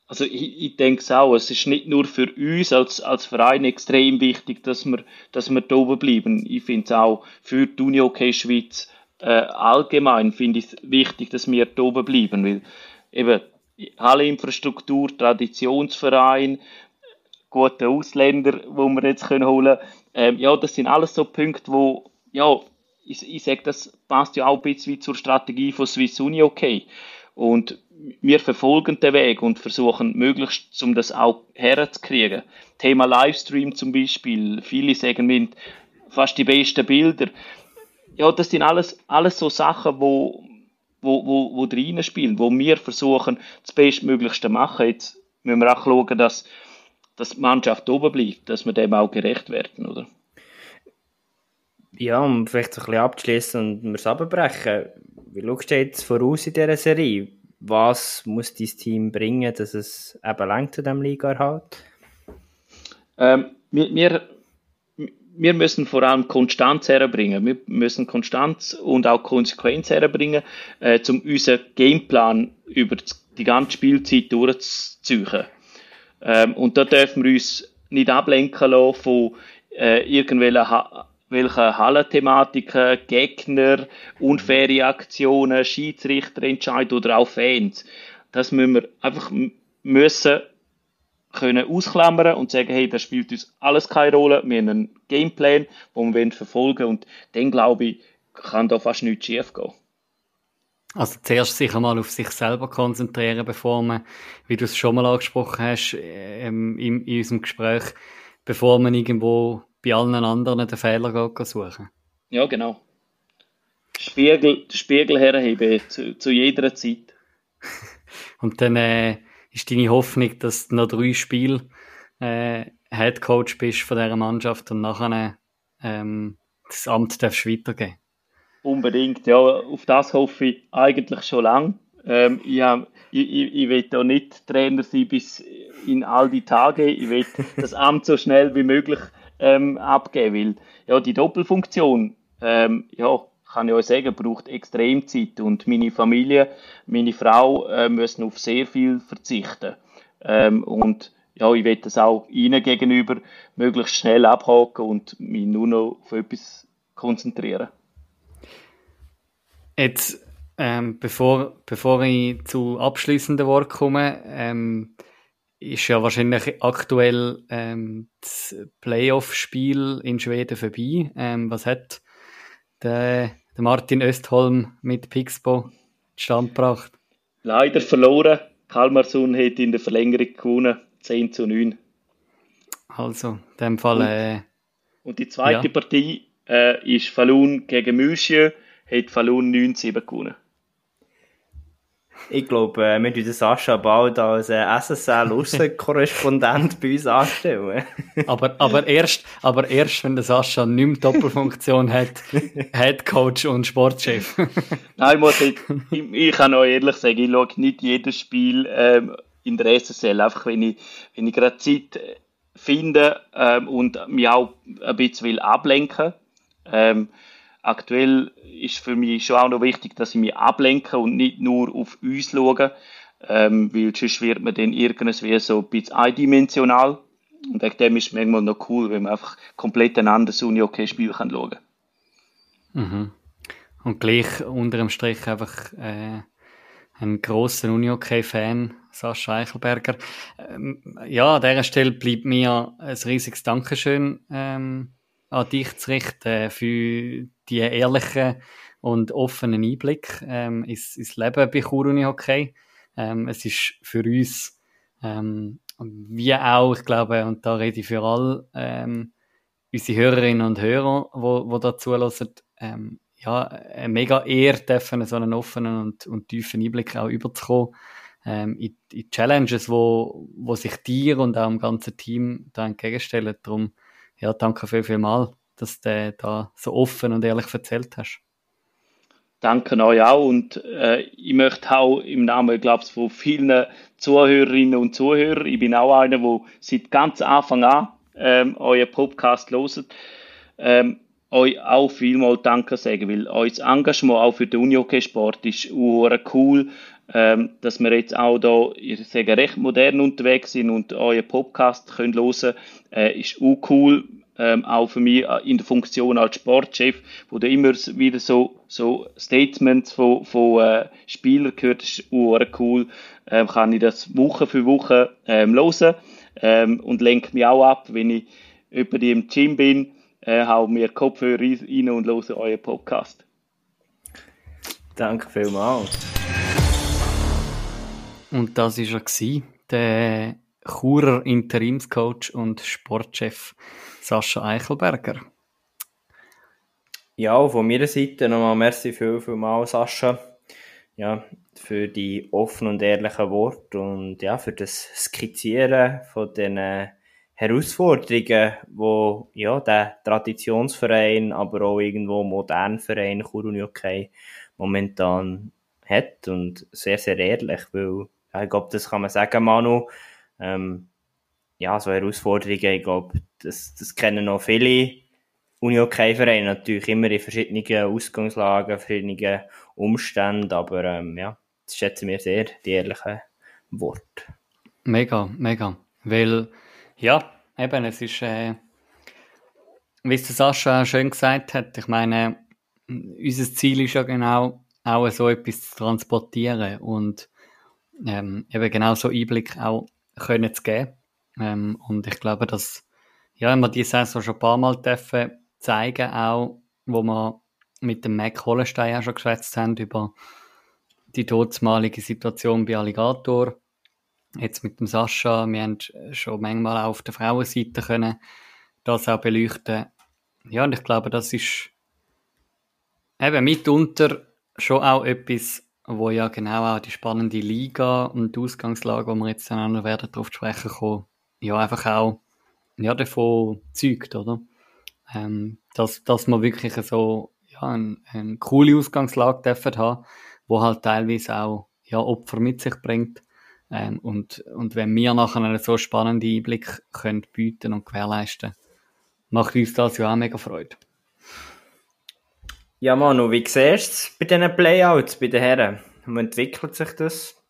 D: Also ich, ich denke es auch, es ist nicht nur für uns als, als Verein extrem wichtig, dass wir, dass wir da oben bleiben. Ich finde es auch für die Uni Hockey Schweiz äh, allgemein finde ich wichtig, dass wir da oben bleiben, weil eben alle Infrastruktur, Traditionsverein, gute Ausländer, wo wir jetzt können holen, ähm, ja, das sind alles so Punkte, wo ja, ich, ich sage, das passt ja auch ein bisschen zur Strategie von Swiss Uni okay. Und wir verfolgen den Weg und versuchen möglichst, um das auch herzukriegen. Thema Livestream zum Beispiel. Viele sagen mir fast die besten Bilder. Ja, das sind alles, alles so Sachen, wo, wo, wo, wo drin spielen, wo wir versuchen, das Bestmöglichste zu machen. Jetzt müssen wir auch schauen, dass, dass die Mannschaft oben bleibt, dass wir dem auch gerecht werden, oder?
B: Ja, um vielleicht so ein bisschen abzuschließen und wir es abbrechen. Wie schaust du jetzt voraus in dieser Serie? Was muss dein Team bringen, dass es eben lang zu diesem Liga hat?
D: Ähm, wir, wir, wir, müssen vor allem Konstanz herbringen. Wir müssen Konstanz und auch Konsequenz herbringen, äh, um unseren Gameplan über die ganze Spielzeit durchzuziehen. Ähm, und da dürfen wir uns nicht ablenken lassen von äh, irgendwelchen welche Hallenthematiken, Gegner, unfaire Aktionen, Schiedsrichterentscheid oder auch Fans. Das müssen wir einfach müssen können ausklammern und sagen, hey, das spielt uns alles keine Rolle. Wir haben einen Gameplan, den wir verfolgen und dann glaube ich, kann da fast nichts schief gehen.
C: Also zuerst sich einmal auf sich selber konzentrieren, bevor man, wie du es schon mal angesprochen hast, ähm, in, in unserem Gespräch, bevor man irgendwo bei allen anderen den Fehler suchen.
D: Ja, genau. Spiegel, Spiegel herheben zu, zu jeder Zeit. (laughs)
C: Und dann äh, ist deine Hoffnung, dass noch drei Spiele äh, Head Coach bist von dieser Mannschaft und nachher ähm, das Amt darfst weitergeben.
D: Unbedingt, ja. Auf das hoffe ich eigentlich schon lange. Ähm, ich, hab, ich, ich, ich will da nicht Trainer sein bis in all die Tage. Ich will das Amt so schnell wie möglich ähm, abgeben, weil ja, die Doppelfunktion, ähm, ja, kann ich euch sagen, braucht extrem Zeit und meine Familie, meine Frau äh, müssen auf sehr viel verzichten. Ähm, und ja, ich will das auch ihnen gegenüber möglichst schnell abhaken und mich nur noch auf etwas konzentrieren.
C: Jetzt, ähm, bevor, bevor ich zu abschließenden Wort komme, ähm, ist ja wahrscheinlich aktuell ähm, das Playoff-Spiel in Schweden vorbei. Ähm, was hat der, der Martin Östholm mit Pixbo zustande gebracht?
D: Leider verloren. Kalmarsund hat in der Verlängerung gewonnen, 10 zu 9.
C: Also, in dem Fall. Äh,
D: und die zweite ja. Partie äh, ist Falun gegen München, hat Falun 9-7 gewonnen.
B: Ich glaube, äh, wir tun Sascha bald als äh, SSL-Aussenkorrespondent bei uns anstellen. (laughs)
C: aber, aber, erst, aber erst, wenn der Sascha nicht mehr Doppelfunktion hat, Head Coach und Sportchef. (laughs)
D: Nein, ich, muss nicht, ich, ich kann auch ehrlich sagen, ich schaue nicht jedes Spiel ähm, in der SSL, einfach wenn ich, wenn ich gerade Zeit finde ähm, und mich auch ein bisschen will ablenken ähm, aktuell ist für mich schon auch noch wichtig, dass ich mich ablenke und nicht nur auf uns schaue, ähm, weil sonst wird man dann irgendwie so ein bisschen eindimensional. Und wegen dem ist es manchmal noch cool, wenn man einfach komplett ein anderes Uni-Hockey-Spiel kann schauen kann.
C: Mhm. Und gleich unter dem Strich einfach äh, ein grosser Uni-Hockey-Fan, Sascha Eichelberger. Ähm, ja, an dieser Stelle bleibt mir ein riesiges Dankeschön ähm, an dich zu richten für die ehrlichen und offenen Einblick ähm, ins, ins Leben bei Chur Hockey. Ähm, es ist für uns, ähm, wie auch, ich glaube, und da rede ich für alle, ähm, unsere Hörerinnen und Hörer, wo, wo da zuhören, ähm, ja, eine mega Ehre dürfen, so einen offenen und, und tiefen Einblick auch überzukommen ähm, in, in Challenges, wo, wo sich dir und auch dem ganzen Team da entgegenstellen. Darum, ja, danke viel, viel mal dass du da so offen und ehrlich erzählt hast.
D: Danke euch auch und äh, ich möchte auch im Namen, glaube von vielen Zuhörerinnen und Zuhörern, ich bin auch einer, der seit ganz Anfang an ähm, euren Podcast hört, ähm, euch auch vielmal Danke sagen, weil euer Engagement auch für den Unihockey-Sport ist cool, ähm, dass wir jetzt auch da, ich sage, recht modern unterwegs sind und euren Podcast können hören, äh, ist auch cool ähm, auch für mich äh, in der Funktion als Sportchef, wo du immer wieder so, so Statements von, von äh, Spielern gehört, ist cool, ähm, kann ich das Woche für Woche ähm, hören ähm, und lenke mich auch ab, wenn ich über die im Gym bin, äh, hau mir Kopfhörer rein und höre euren Podcast.
B: Danke vielmals.
C: Und das war er, der Churer Interimscoach und Sportchef Sascha Eichelberger.
B: Ja, von meiner Seite nochmal merci viel, viel mal, Sascha. Ja, für die offenen und ehrlichen Worte und ja, für das Skizzieren von den Herausforderungen, wo ja, der Traditionsverein, aber auch irgendwo modernen Verein Kurunjokai momentan hat und sehr, sehr ehrlich, weil ich glaube, das kann man sagen, Manu, ähm, ja, so Herausforderungen, ich glaube, das, das kennen noch viele Uni-Hockey-Vereine, natürlich immer in verschiedenen Ausgangslagen, verschiedenen Umständen, aber ähm, ja, das schätzen wir sehr, die ehrlichen Worte.
C: Mega, mega, weil, ja, eben, es ist, äh, wie es Sascha schön gesagt hat, ich meine, unser Ziel ist ja genau, auch so etwas zu transportieren und ähm, eben genau so Einblick auch können zu geben. Ähm, und ich glaube, dass ja, wir die Saison schon ein paar Mal dürfen zeigen, auch wo wir mit dem Mac Hollenstein auch schon geschwätzt haben über die todesmalige Situation bei Alligator. Jetzt mit dem Sascha, wir haben schon manchmal auch auf der Frauenseite können das auch beleuchten. Ja, und ich glaube, das ist eben mitunter schon auch etwas, wo ja genau auch die spannende Liga und die Ausgangslage, wo wir jetzt dann auch noch werden darauf sprechen kommen, ja einfach auch ja, davon zeugt, oder? Ähm, dass, dass man wirklich so ja, eine, eine coole Ausgangslage dürfen haben, wo halt teilweise auch ja, Opfer mit sich bringt. Ähm, und, und wenn wir nachher einen so spannenden Einblick können bieten und gewährleisten, macht uns das ja auch mega Freude.
B: Ja, Manu, wie siehst du es bei diesen Playouts, bei den Herren? Wie entwickelt sich das?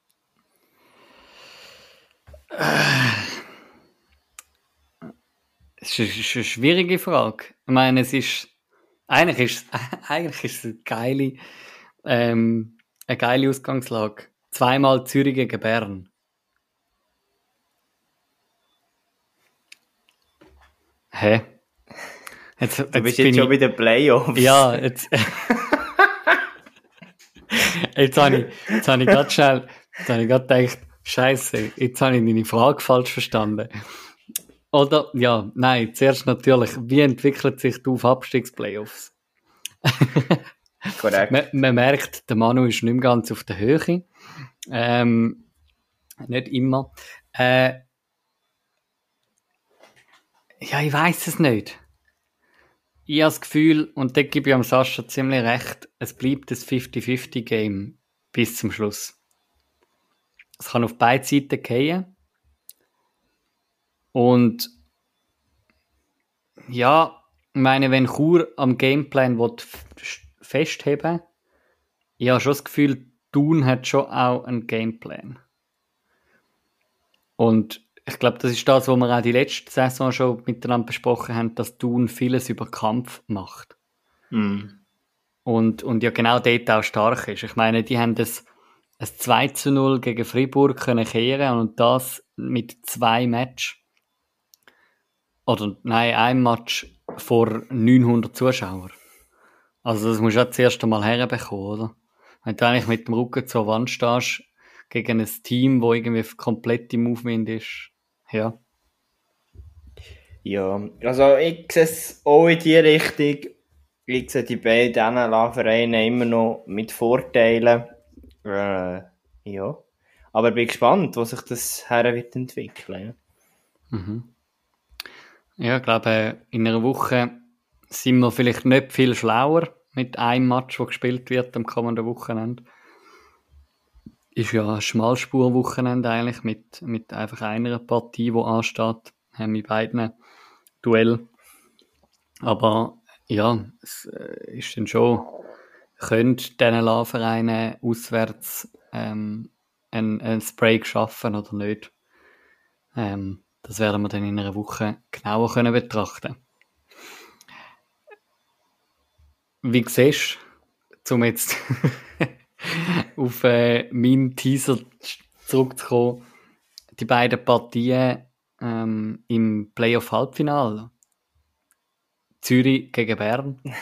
C: Das ist eine schwierige Frage. Ich meine, es ist, eigentlich ist, (laughs) eigentlich ist es eine geile, ähm, eine geile Ausgangslage. Zweimal Zürich gegen Bern. Hä?
B: Jetzt, du bist jetzt, jetzt schon bei den Playoffs.
C: Ja, jetzt. (laughs) jetzt habe ich, jetzt habe ich gerade schnell, jetzt habe ich gerade gedacht, Scheiße, jetzt habe ich deine Frage falsch verstanden. Oder, ja, nein, zuerst natürlich, wie entwickelt sich die Auf-Abstiegsplayoffs? (laughs) Korrekt. man, man, merkt, der Manu ist nicht mehr ganz auf der Höhe. Ähm, nicht immer. Äh, ja, ich weiß es nicht. Ich habe das Gefühl, und da gebe ich am Sascha ziemlich recht, es bleibt das 50-50-Game bis zum Schluss. Es kann auf beide Seiten gehen. Und ja, ich meine, wenn Chur am Gameplan festheben ich habe schon das Gefühl, Thun hat schon auch einen Gameplan. Und ich glaube, das ist das, was wir auch die letzte Saison schon miteinander besprochen haben, dass Thun vieles über Kampf macht. Mm. Und, und ja genau dort auch stark ist. Ich meine, die haben das ein 2 zu 0 gegen Fribourg können kehren und das mit zwei Matches. Oder nein, ein Match vor 900 Zuschauern. Also das musst du ja das erste Mal herbekommen, oder? Wenn du eigentlich mit dem Rücken zur Wand stehst, gegen ein Team, wo irgendwie komplett im Movement ist, ja.
B: Ja, also ich sehe es auch in die Richtung. Ich sehe die beiden Vereine immer noch mit Vorteilen. Äh, ja. Aber ich bin gespannt, wo sich das her wird entwickeln.
C: Mhm. Ja, ich glaube, in einer Woche sind wir vielleicht nicht viel schlauer mit einem Match, der gespielt wird am kommenden Wochenende. Ist ja ein Schmalspurwochenende eigentlich mit, mit einfach einer Partie, die ansteht, haben wir beiden Duell. Aber ja, es äh, ist dann schon, könnte diesen Laufvereinen auswärts ähm, ein, ein Spray schaffen oder nicht. Ähm, das werden wir dann in einer Woche genauer können betrachten. Wie siehst du, um jetzt (laughs) auf äh, meinen Teaser zurückzukommen, die beiden Partien ähm, im Playoff-Halbfinale? Zürich gegen Bern. (laughs)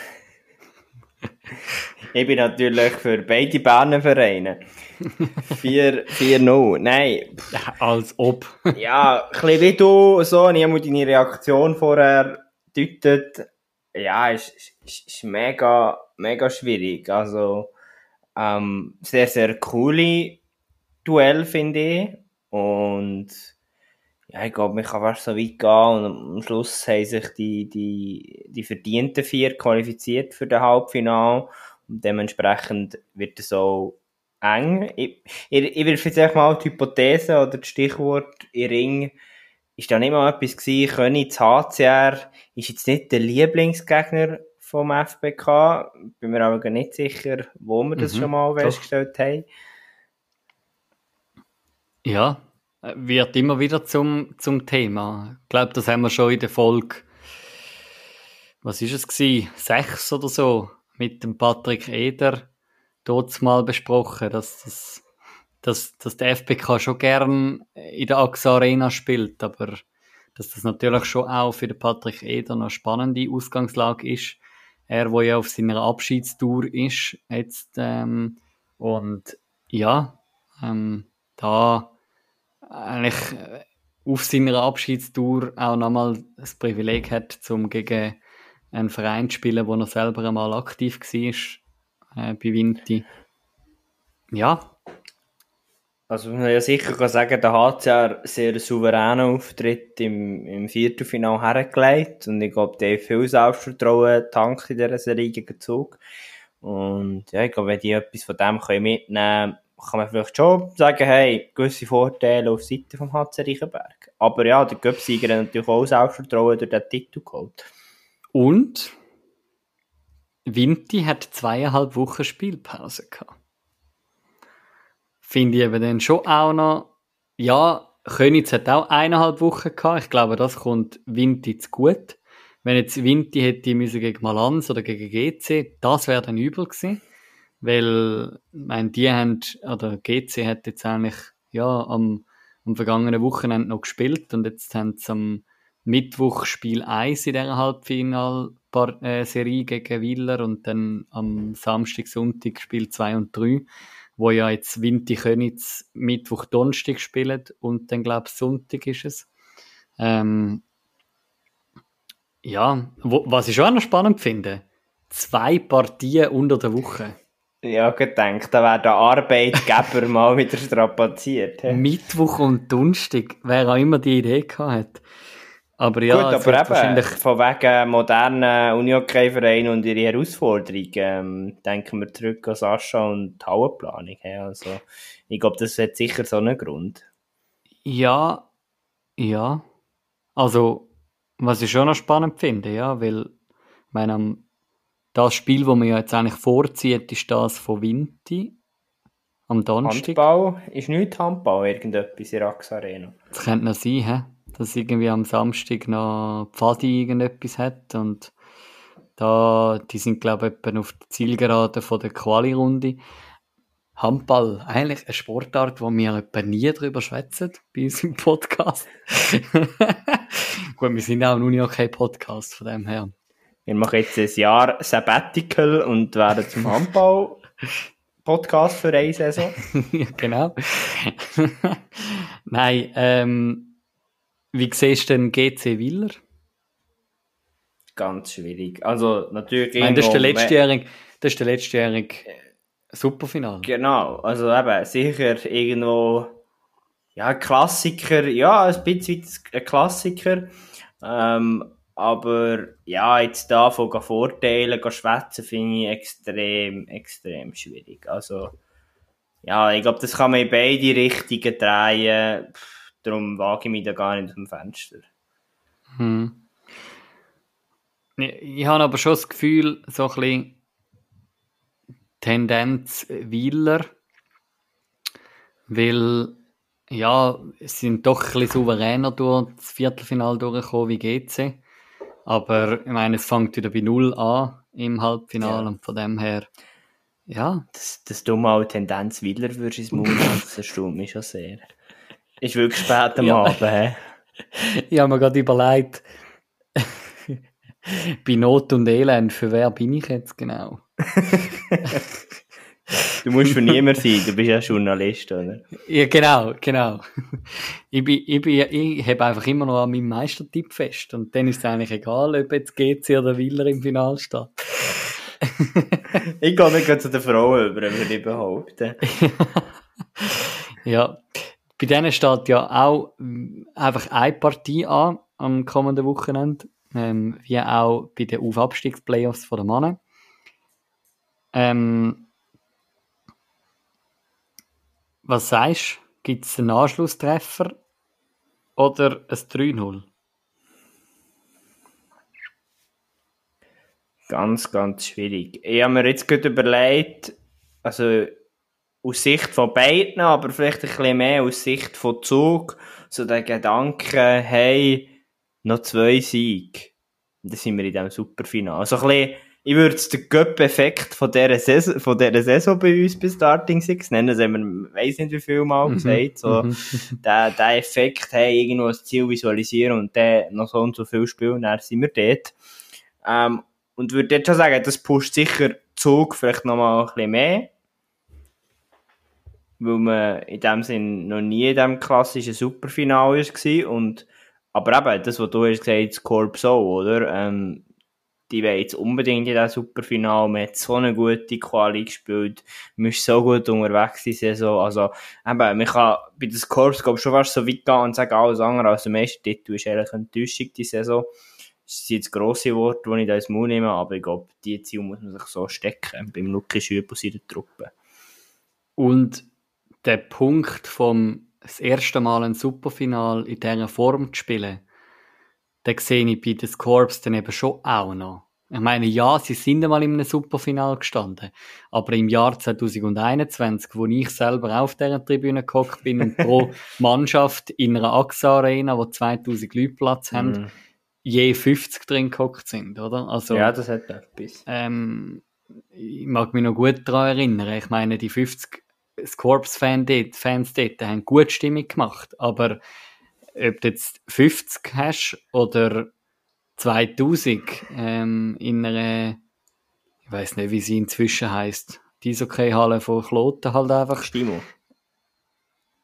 B: ich bin natürlich für beide Berner Vereine. 4-0. Nein. (laughs)
C: Als ob. (laughs)
B: ja, ein bisschen wie du, so, ich habe deine Reaktion vorher deutet. Ja, ist, ist, ist mega, mega schwierig. Also, ähm, sehr, sehr coole Duell, finde ich. Und, ja, ich glaube, man kann fast so weit gehen und am Schluss haben sich die, die, die verdienten vier qualifiziert für den Halbfinale und dementsprechend wird es auch eng. Ich, ich, ich will vielleicht mal die Hypothese oder das Stichwort in Ring ist da nicht mal etwas gewesen, Königs HCR ist jetzt nicht der Lieblingsgegner vom FBK, bin mir aber nicht sicher, wo wir das mhm, schon mal festgestellt haben.
C: Ja, wird immer wieder zum, zum Thema. Ich glaube, das haben wir schon in der Folge, was ist es gewesen, sechs oder so, mit dem Patrick Eder dort mal besprochen, dass, das, dass, dass der FBK schon gern in der AXA Arena spielt, aber dass das natürlich schon auch für den Patrick Eder eine spannende Ausgangslage ist. Er, wo ja auf seiner Abschiedstour ist jetzt ähm, und ja, ähm, da eigentlich auf seiner Abschiedstour auch nochmal das Privileg hat, zum gegen einen Verein zu spielen, wo er selber einmal aktiv war äh, bei Vinti. Ja.
B: Also man ja sicher kann sagen, der hat ja sehr souveränen Auftritt im, im Viertelfinale hergelegt und ich glaube, der hat viel Selbstvertrauen tankt in dieser Serie gegen Zug. Und ja, ich glaube, wenn die etwas von dem können mitnehmen kann man vielleicht schon sagen, hey, gewisse Vorteile auf Seite vom HC Reichenberg. Aber ja, der Göpsieger hat natürlich auch Selbstvertrauen durch den Titel geholt.
C: Und Vinti hat zweieinhalb Wochen Spielpause gehabt. Finde ich eben dann schon auch noch, ja, Könitz hat auch eineinhalb Wochen gehabt. Ich glaube, das kommt Vinti zu gut. Wenn jetzt Vinti hätte müssen gegen Malanz oder gegen GC, das wäre dann übel gewesen. Weil, ich meine, die haben, oder GC hat jetzt eigentlich, ja, am, am vergangenen Wochenende noch gespielt und jetzt haben sie am Mittwoch Spiel 1 in dieser Halbfinalserie gegen Willer und dann am Samstag, Sonntag Spiel 2 und 3, wo ja jetzt Vinti Könitz Mittwoch, Donnerstag spielen und dann, glaube ich, Sonntag ist es. Ähm, ja, wo, was ich schon auch noch spannend finde, zwei Partien unter der Woche.
B: Ja, gedacht, da wäre der Arbeitgeber (laughs) mal wieder strapaziert. he?
C: Mittwoch und Donnerstag, wer auch immer die Idee gehabt hat. Aber ja,
B: Gut, aber eben,
C: wahrscheinlich
B: von wegen modernen Unihockey-Vereinen und ihre Herausforderungen, ähm, denken wir zurück an Sascha und die Hallenplanung. he? Also, ich glaube, das hat sicher so einen Grund.
C: Ja, ja. Also, was ich schon noch spannend finde, ja, weil, ich meine, das Spiel, das man ja jetzt eigentlich vorzieht, ist das von Vinti am Donnerstag.
B: Handball ist nicht Handball, irgendetwas in der Rax Arena.
C: Das könnte noch sein, hä? Dass irgendwie am Samstag noch Pfadi irgendetwas hat und da, die sind glaube ich auf der Zielgerade von der Quali-Runde. Handball, eigentlich eine Sportart, wo wir etwa nie drüber schwätzen bei uns im Podcast. (laughs) Gut, wir sind auch ein Uni-Okay-Podcast von dem her.
B: Wir machen jetzt ein Jahr Sabbatical und werden zum Handball-Podcast für eine Saison. (laughs)
C: ja, genau. (laughs) Nein, ähm, wie siehst du denn GC Willer?
B: Ganz schwierig. Also, natürlich.
C: Ich meine, das ist der letztjährige, das ist der letztjährige Superfinale.
B: Genau, also eben, sicher irgendwo, ja, Klassiker, ja, ein bisschen ein Klassiker, ähm, aber ja, jetzt da von Vorteilen gehen schwätzen, finde ich extrem, extrem schwierig. Also, ja, ich glaube, das kann man in beide Richtungen drehen, Pff, darum wage ich mich da gar nicht aus dem Fenster.
C: Hm. Ich, ich habe aber schon das Gefühl, so ein bisschen Tendenz Wieler, weil ja, sie sind doch ein bisschen souveräner durch das Viertelfinale durchgekommen wie GC. Aber ich meine, es fängt wieder bei Null an im Halbfinale
B: Ja.
C: und von dem her, ja,
B: Dass, dass du mal Tendenz Willer würdest das erstaunt mich schon sehr. Ist wirklich spät am
C: Ja.
B: Abend, hä?
C: ich habe mir gerade überlegt, (laughs) bei Not und Elend, für wer bin ich jetzt genau?
B: Du musst für niemand sein, du bist ja Journalist, oder?
C: Ja, genau, genau. Ich, bin, ich, bin, ich habe einfach immer noch an meinem Meistertipp fest. Und dann ist es eigentlich egal, ob jetzt GC oder Willer im Finale steht.
B: Ich gehe nicht zu den Frauen über, würde ich behaupten. (laughs)
C: Ja, bei denen steht ja auch ähm, einfach eine Partie an am kommenden Wochenende, ähm, wie auch bei den Auf-Abstiegs-Playoffs der Mannen. Ähm, was sagst du? Gibt es einen Anschlusstreffer oder ein 3-0?
B: Ganz, ganz schwierig. Ich habe mir jetzt gerade überlegt, also aus Sicht von beiden, aber vielleicht ein bisschen mehr aus Sicht von Zug, so der Gedanke, hey, noch zwei Siege. Und dann sind wir in diesem Superfinale. Also ein bisschen, ich würde es den Göpp-Effekt von dieser Saison, von dieser Saison bei uns bei Starting Six nennen. Das haben wir, weiss nicht wie viel Mal
C: Mhm.
B: gesagt. So,
C: Mhm. (laughs)
B: der, der Effekt, hey, irgendwo ein Ziel visualisieren und dann noch so und so viel spielen, dann sind wir dort. Ähm, und würde jetzt schon sagen, das pusht sicher Zug vielleicht nochmal ein bisschen mehr. Weil man in dem Sinn noch nie in diesem klassischen Superfinale war. Und, aber eben, das, was du hast gesagt, das Corps auch, oder? Ähm, ich will jetzt unbedingt in das Superfinale, man hat so eine gute Quali gespielt, man ist so gut unterwegs die Saison, also eben, man kann bei den Corps glaub, schon fast so weit gehen und sagen, alles andere als der Meistertitel ist eigentlich eine die Saison. Das sind jetzt grosse Worte, die ich da ins Mund nehme, aber ich glaube, die Ziel muss man sich so stecken, beim Lucky Schüpp und seiner Truppe.
C: Und der Punkt vom das erste Mal ein Superfinal in dieser Form zu spielen, den sehe ich bei den Corps dann eben schon auch noch. Ich meine, ja, sie sind einmal in einem Superfinal gestanden, aber im Jahr 2021, wo ich selber auf dieser Tribüne gehockt bin und pro (laughs) Mannschaft in einer AXA Arena, wo 2000 Leute Platz haben,
B: Mhm.
C: je 50 drin gehockt sind, oder? Also,
B: Ja, das hat etwas.
C: ähm, ich mag mich noch gut daran erinnern. Ich meine, die 50 Scorps-Fans dort, Fans dort haben gut Stimmung gemacht. Aber ob du jetzt 50 hast oder 2000 ähm, in einer, ich weiß nicht, wie sie inzwischen heißt, die Eishockey-Halle von Kloten halt einfach.
B: Stimo,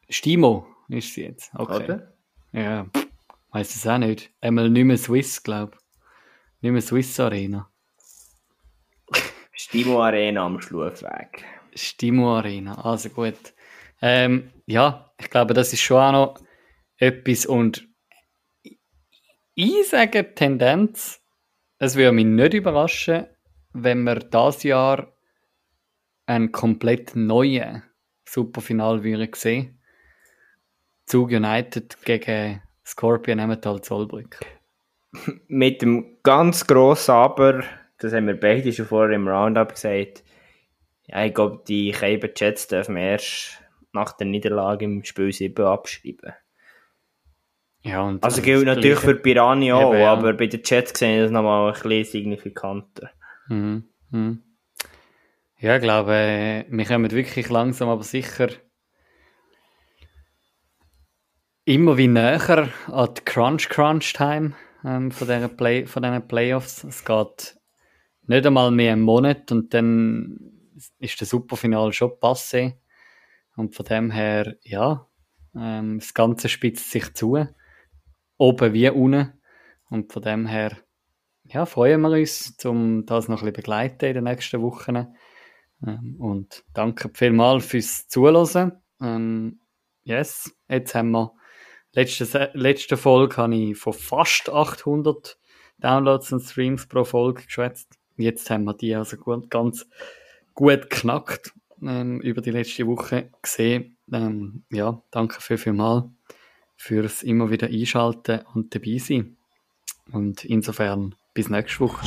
C: Stimo ist sie jetzt. Okay.
B: oder?
C: Ja, weiß es auch nicht. Einmal nicht mehr Swiss, glaube ich. Nicht mehr Swiss Arena.
B: Stimo Arena am Schlufweg.
C: Stimo Arena, also gut. Ähm, ja, ich glaube, das ist schon auch noch etwas und ich sage Tendenz, es würde mich nicht überraschen, wenn wir das Jahr einen komplett neuen Superfinal würden sehen. Zug United gegen Scorpion Emmental Zollbrück.
B: Mit dem ganz grossen Aber, das haben wir beide schon vorher im Roundup gesagt, ja, ich glaube, die Keiber Jets dürfen wir erst nach der Niederlage im Spiel 7 abschreiben.
C: Ja, und
B: Also gilt natürlich für Piranha auch,
C: Eben, ja.
B: aber bei den Jets sehe ich das nochmal ein bisschen signifikanter.
C: Mhm. Mhm. Ja, ich glaube, äh, wir kommen wirklich langsam, aber sicher immer wie näher an die Crunch-Crunch-Time ähm, von, dieser Play von diesen Playoffs. Es geht nicht einmal mehr einen Monat und dann ist der Superfinal schon passé. Und von dem her, ja, ähm, das Ganze spitzt sich zu. Oben wie unten. Und von dem her, ja, freuen wir uns, um das noch ein bisschen begleiten in den nächsten Wochen. Ähm, und danke vielmals fürs Zuhören. Ähm, yes, jetzt haben wir, letzte, letzte Folge habe ich von fast 800 Downloads und Streams pro Folge geschwätzt. Jetzt haben wir die also gut, ganz gut knackt ähm, über die letzte Woche gesehen. Ähm, ja, danke viel, viel mal fürs immer wieder einschalten und dabei sein. Und insofern bis nächste Woche.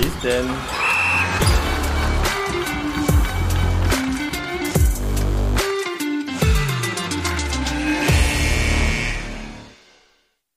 B: Bis dann.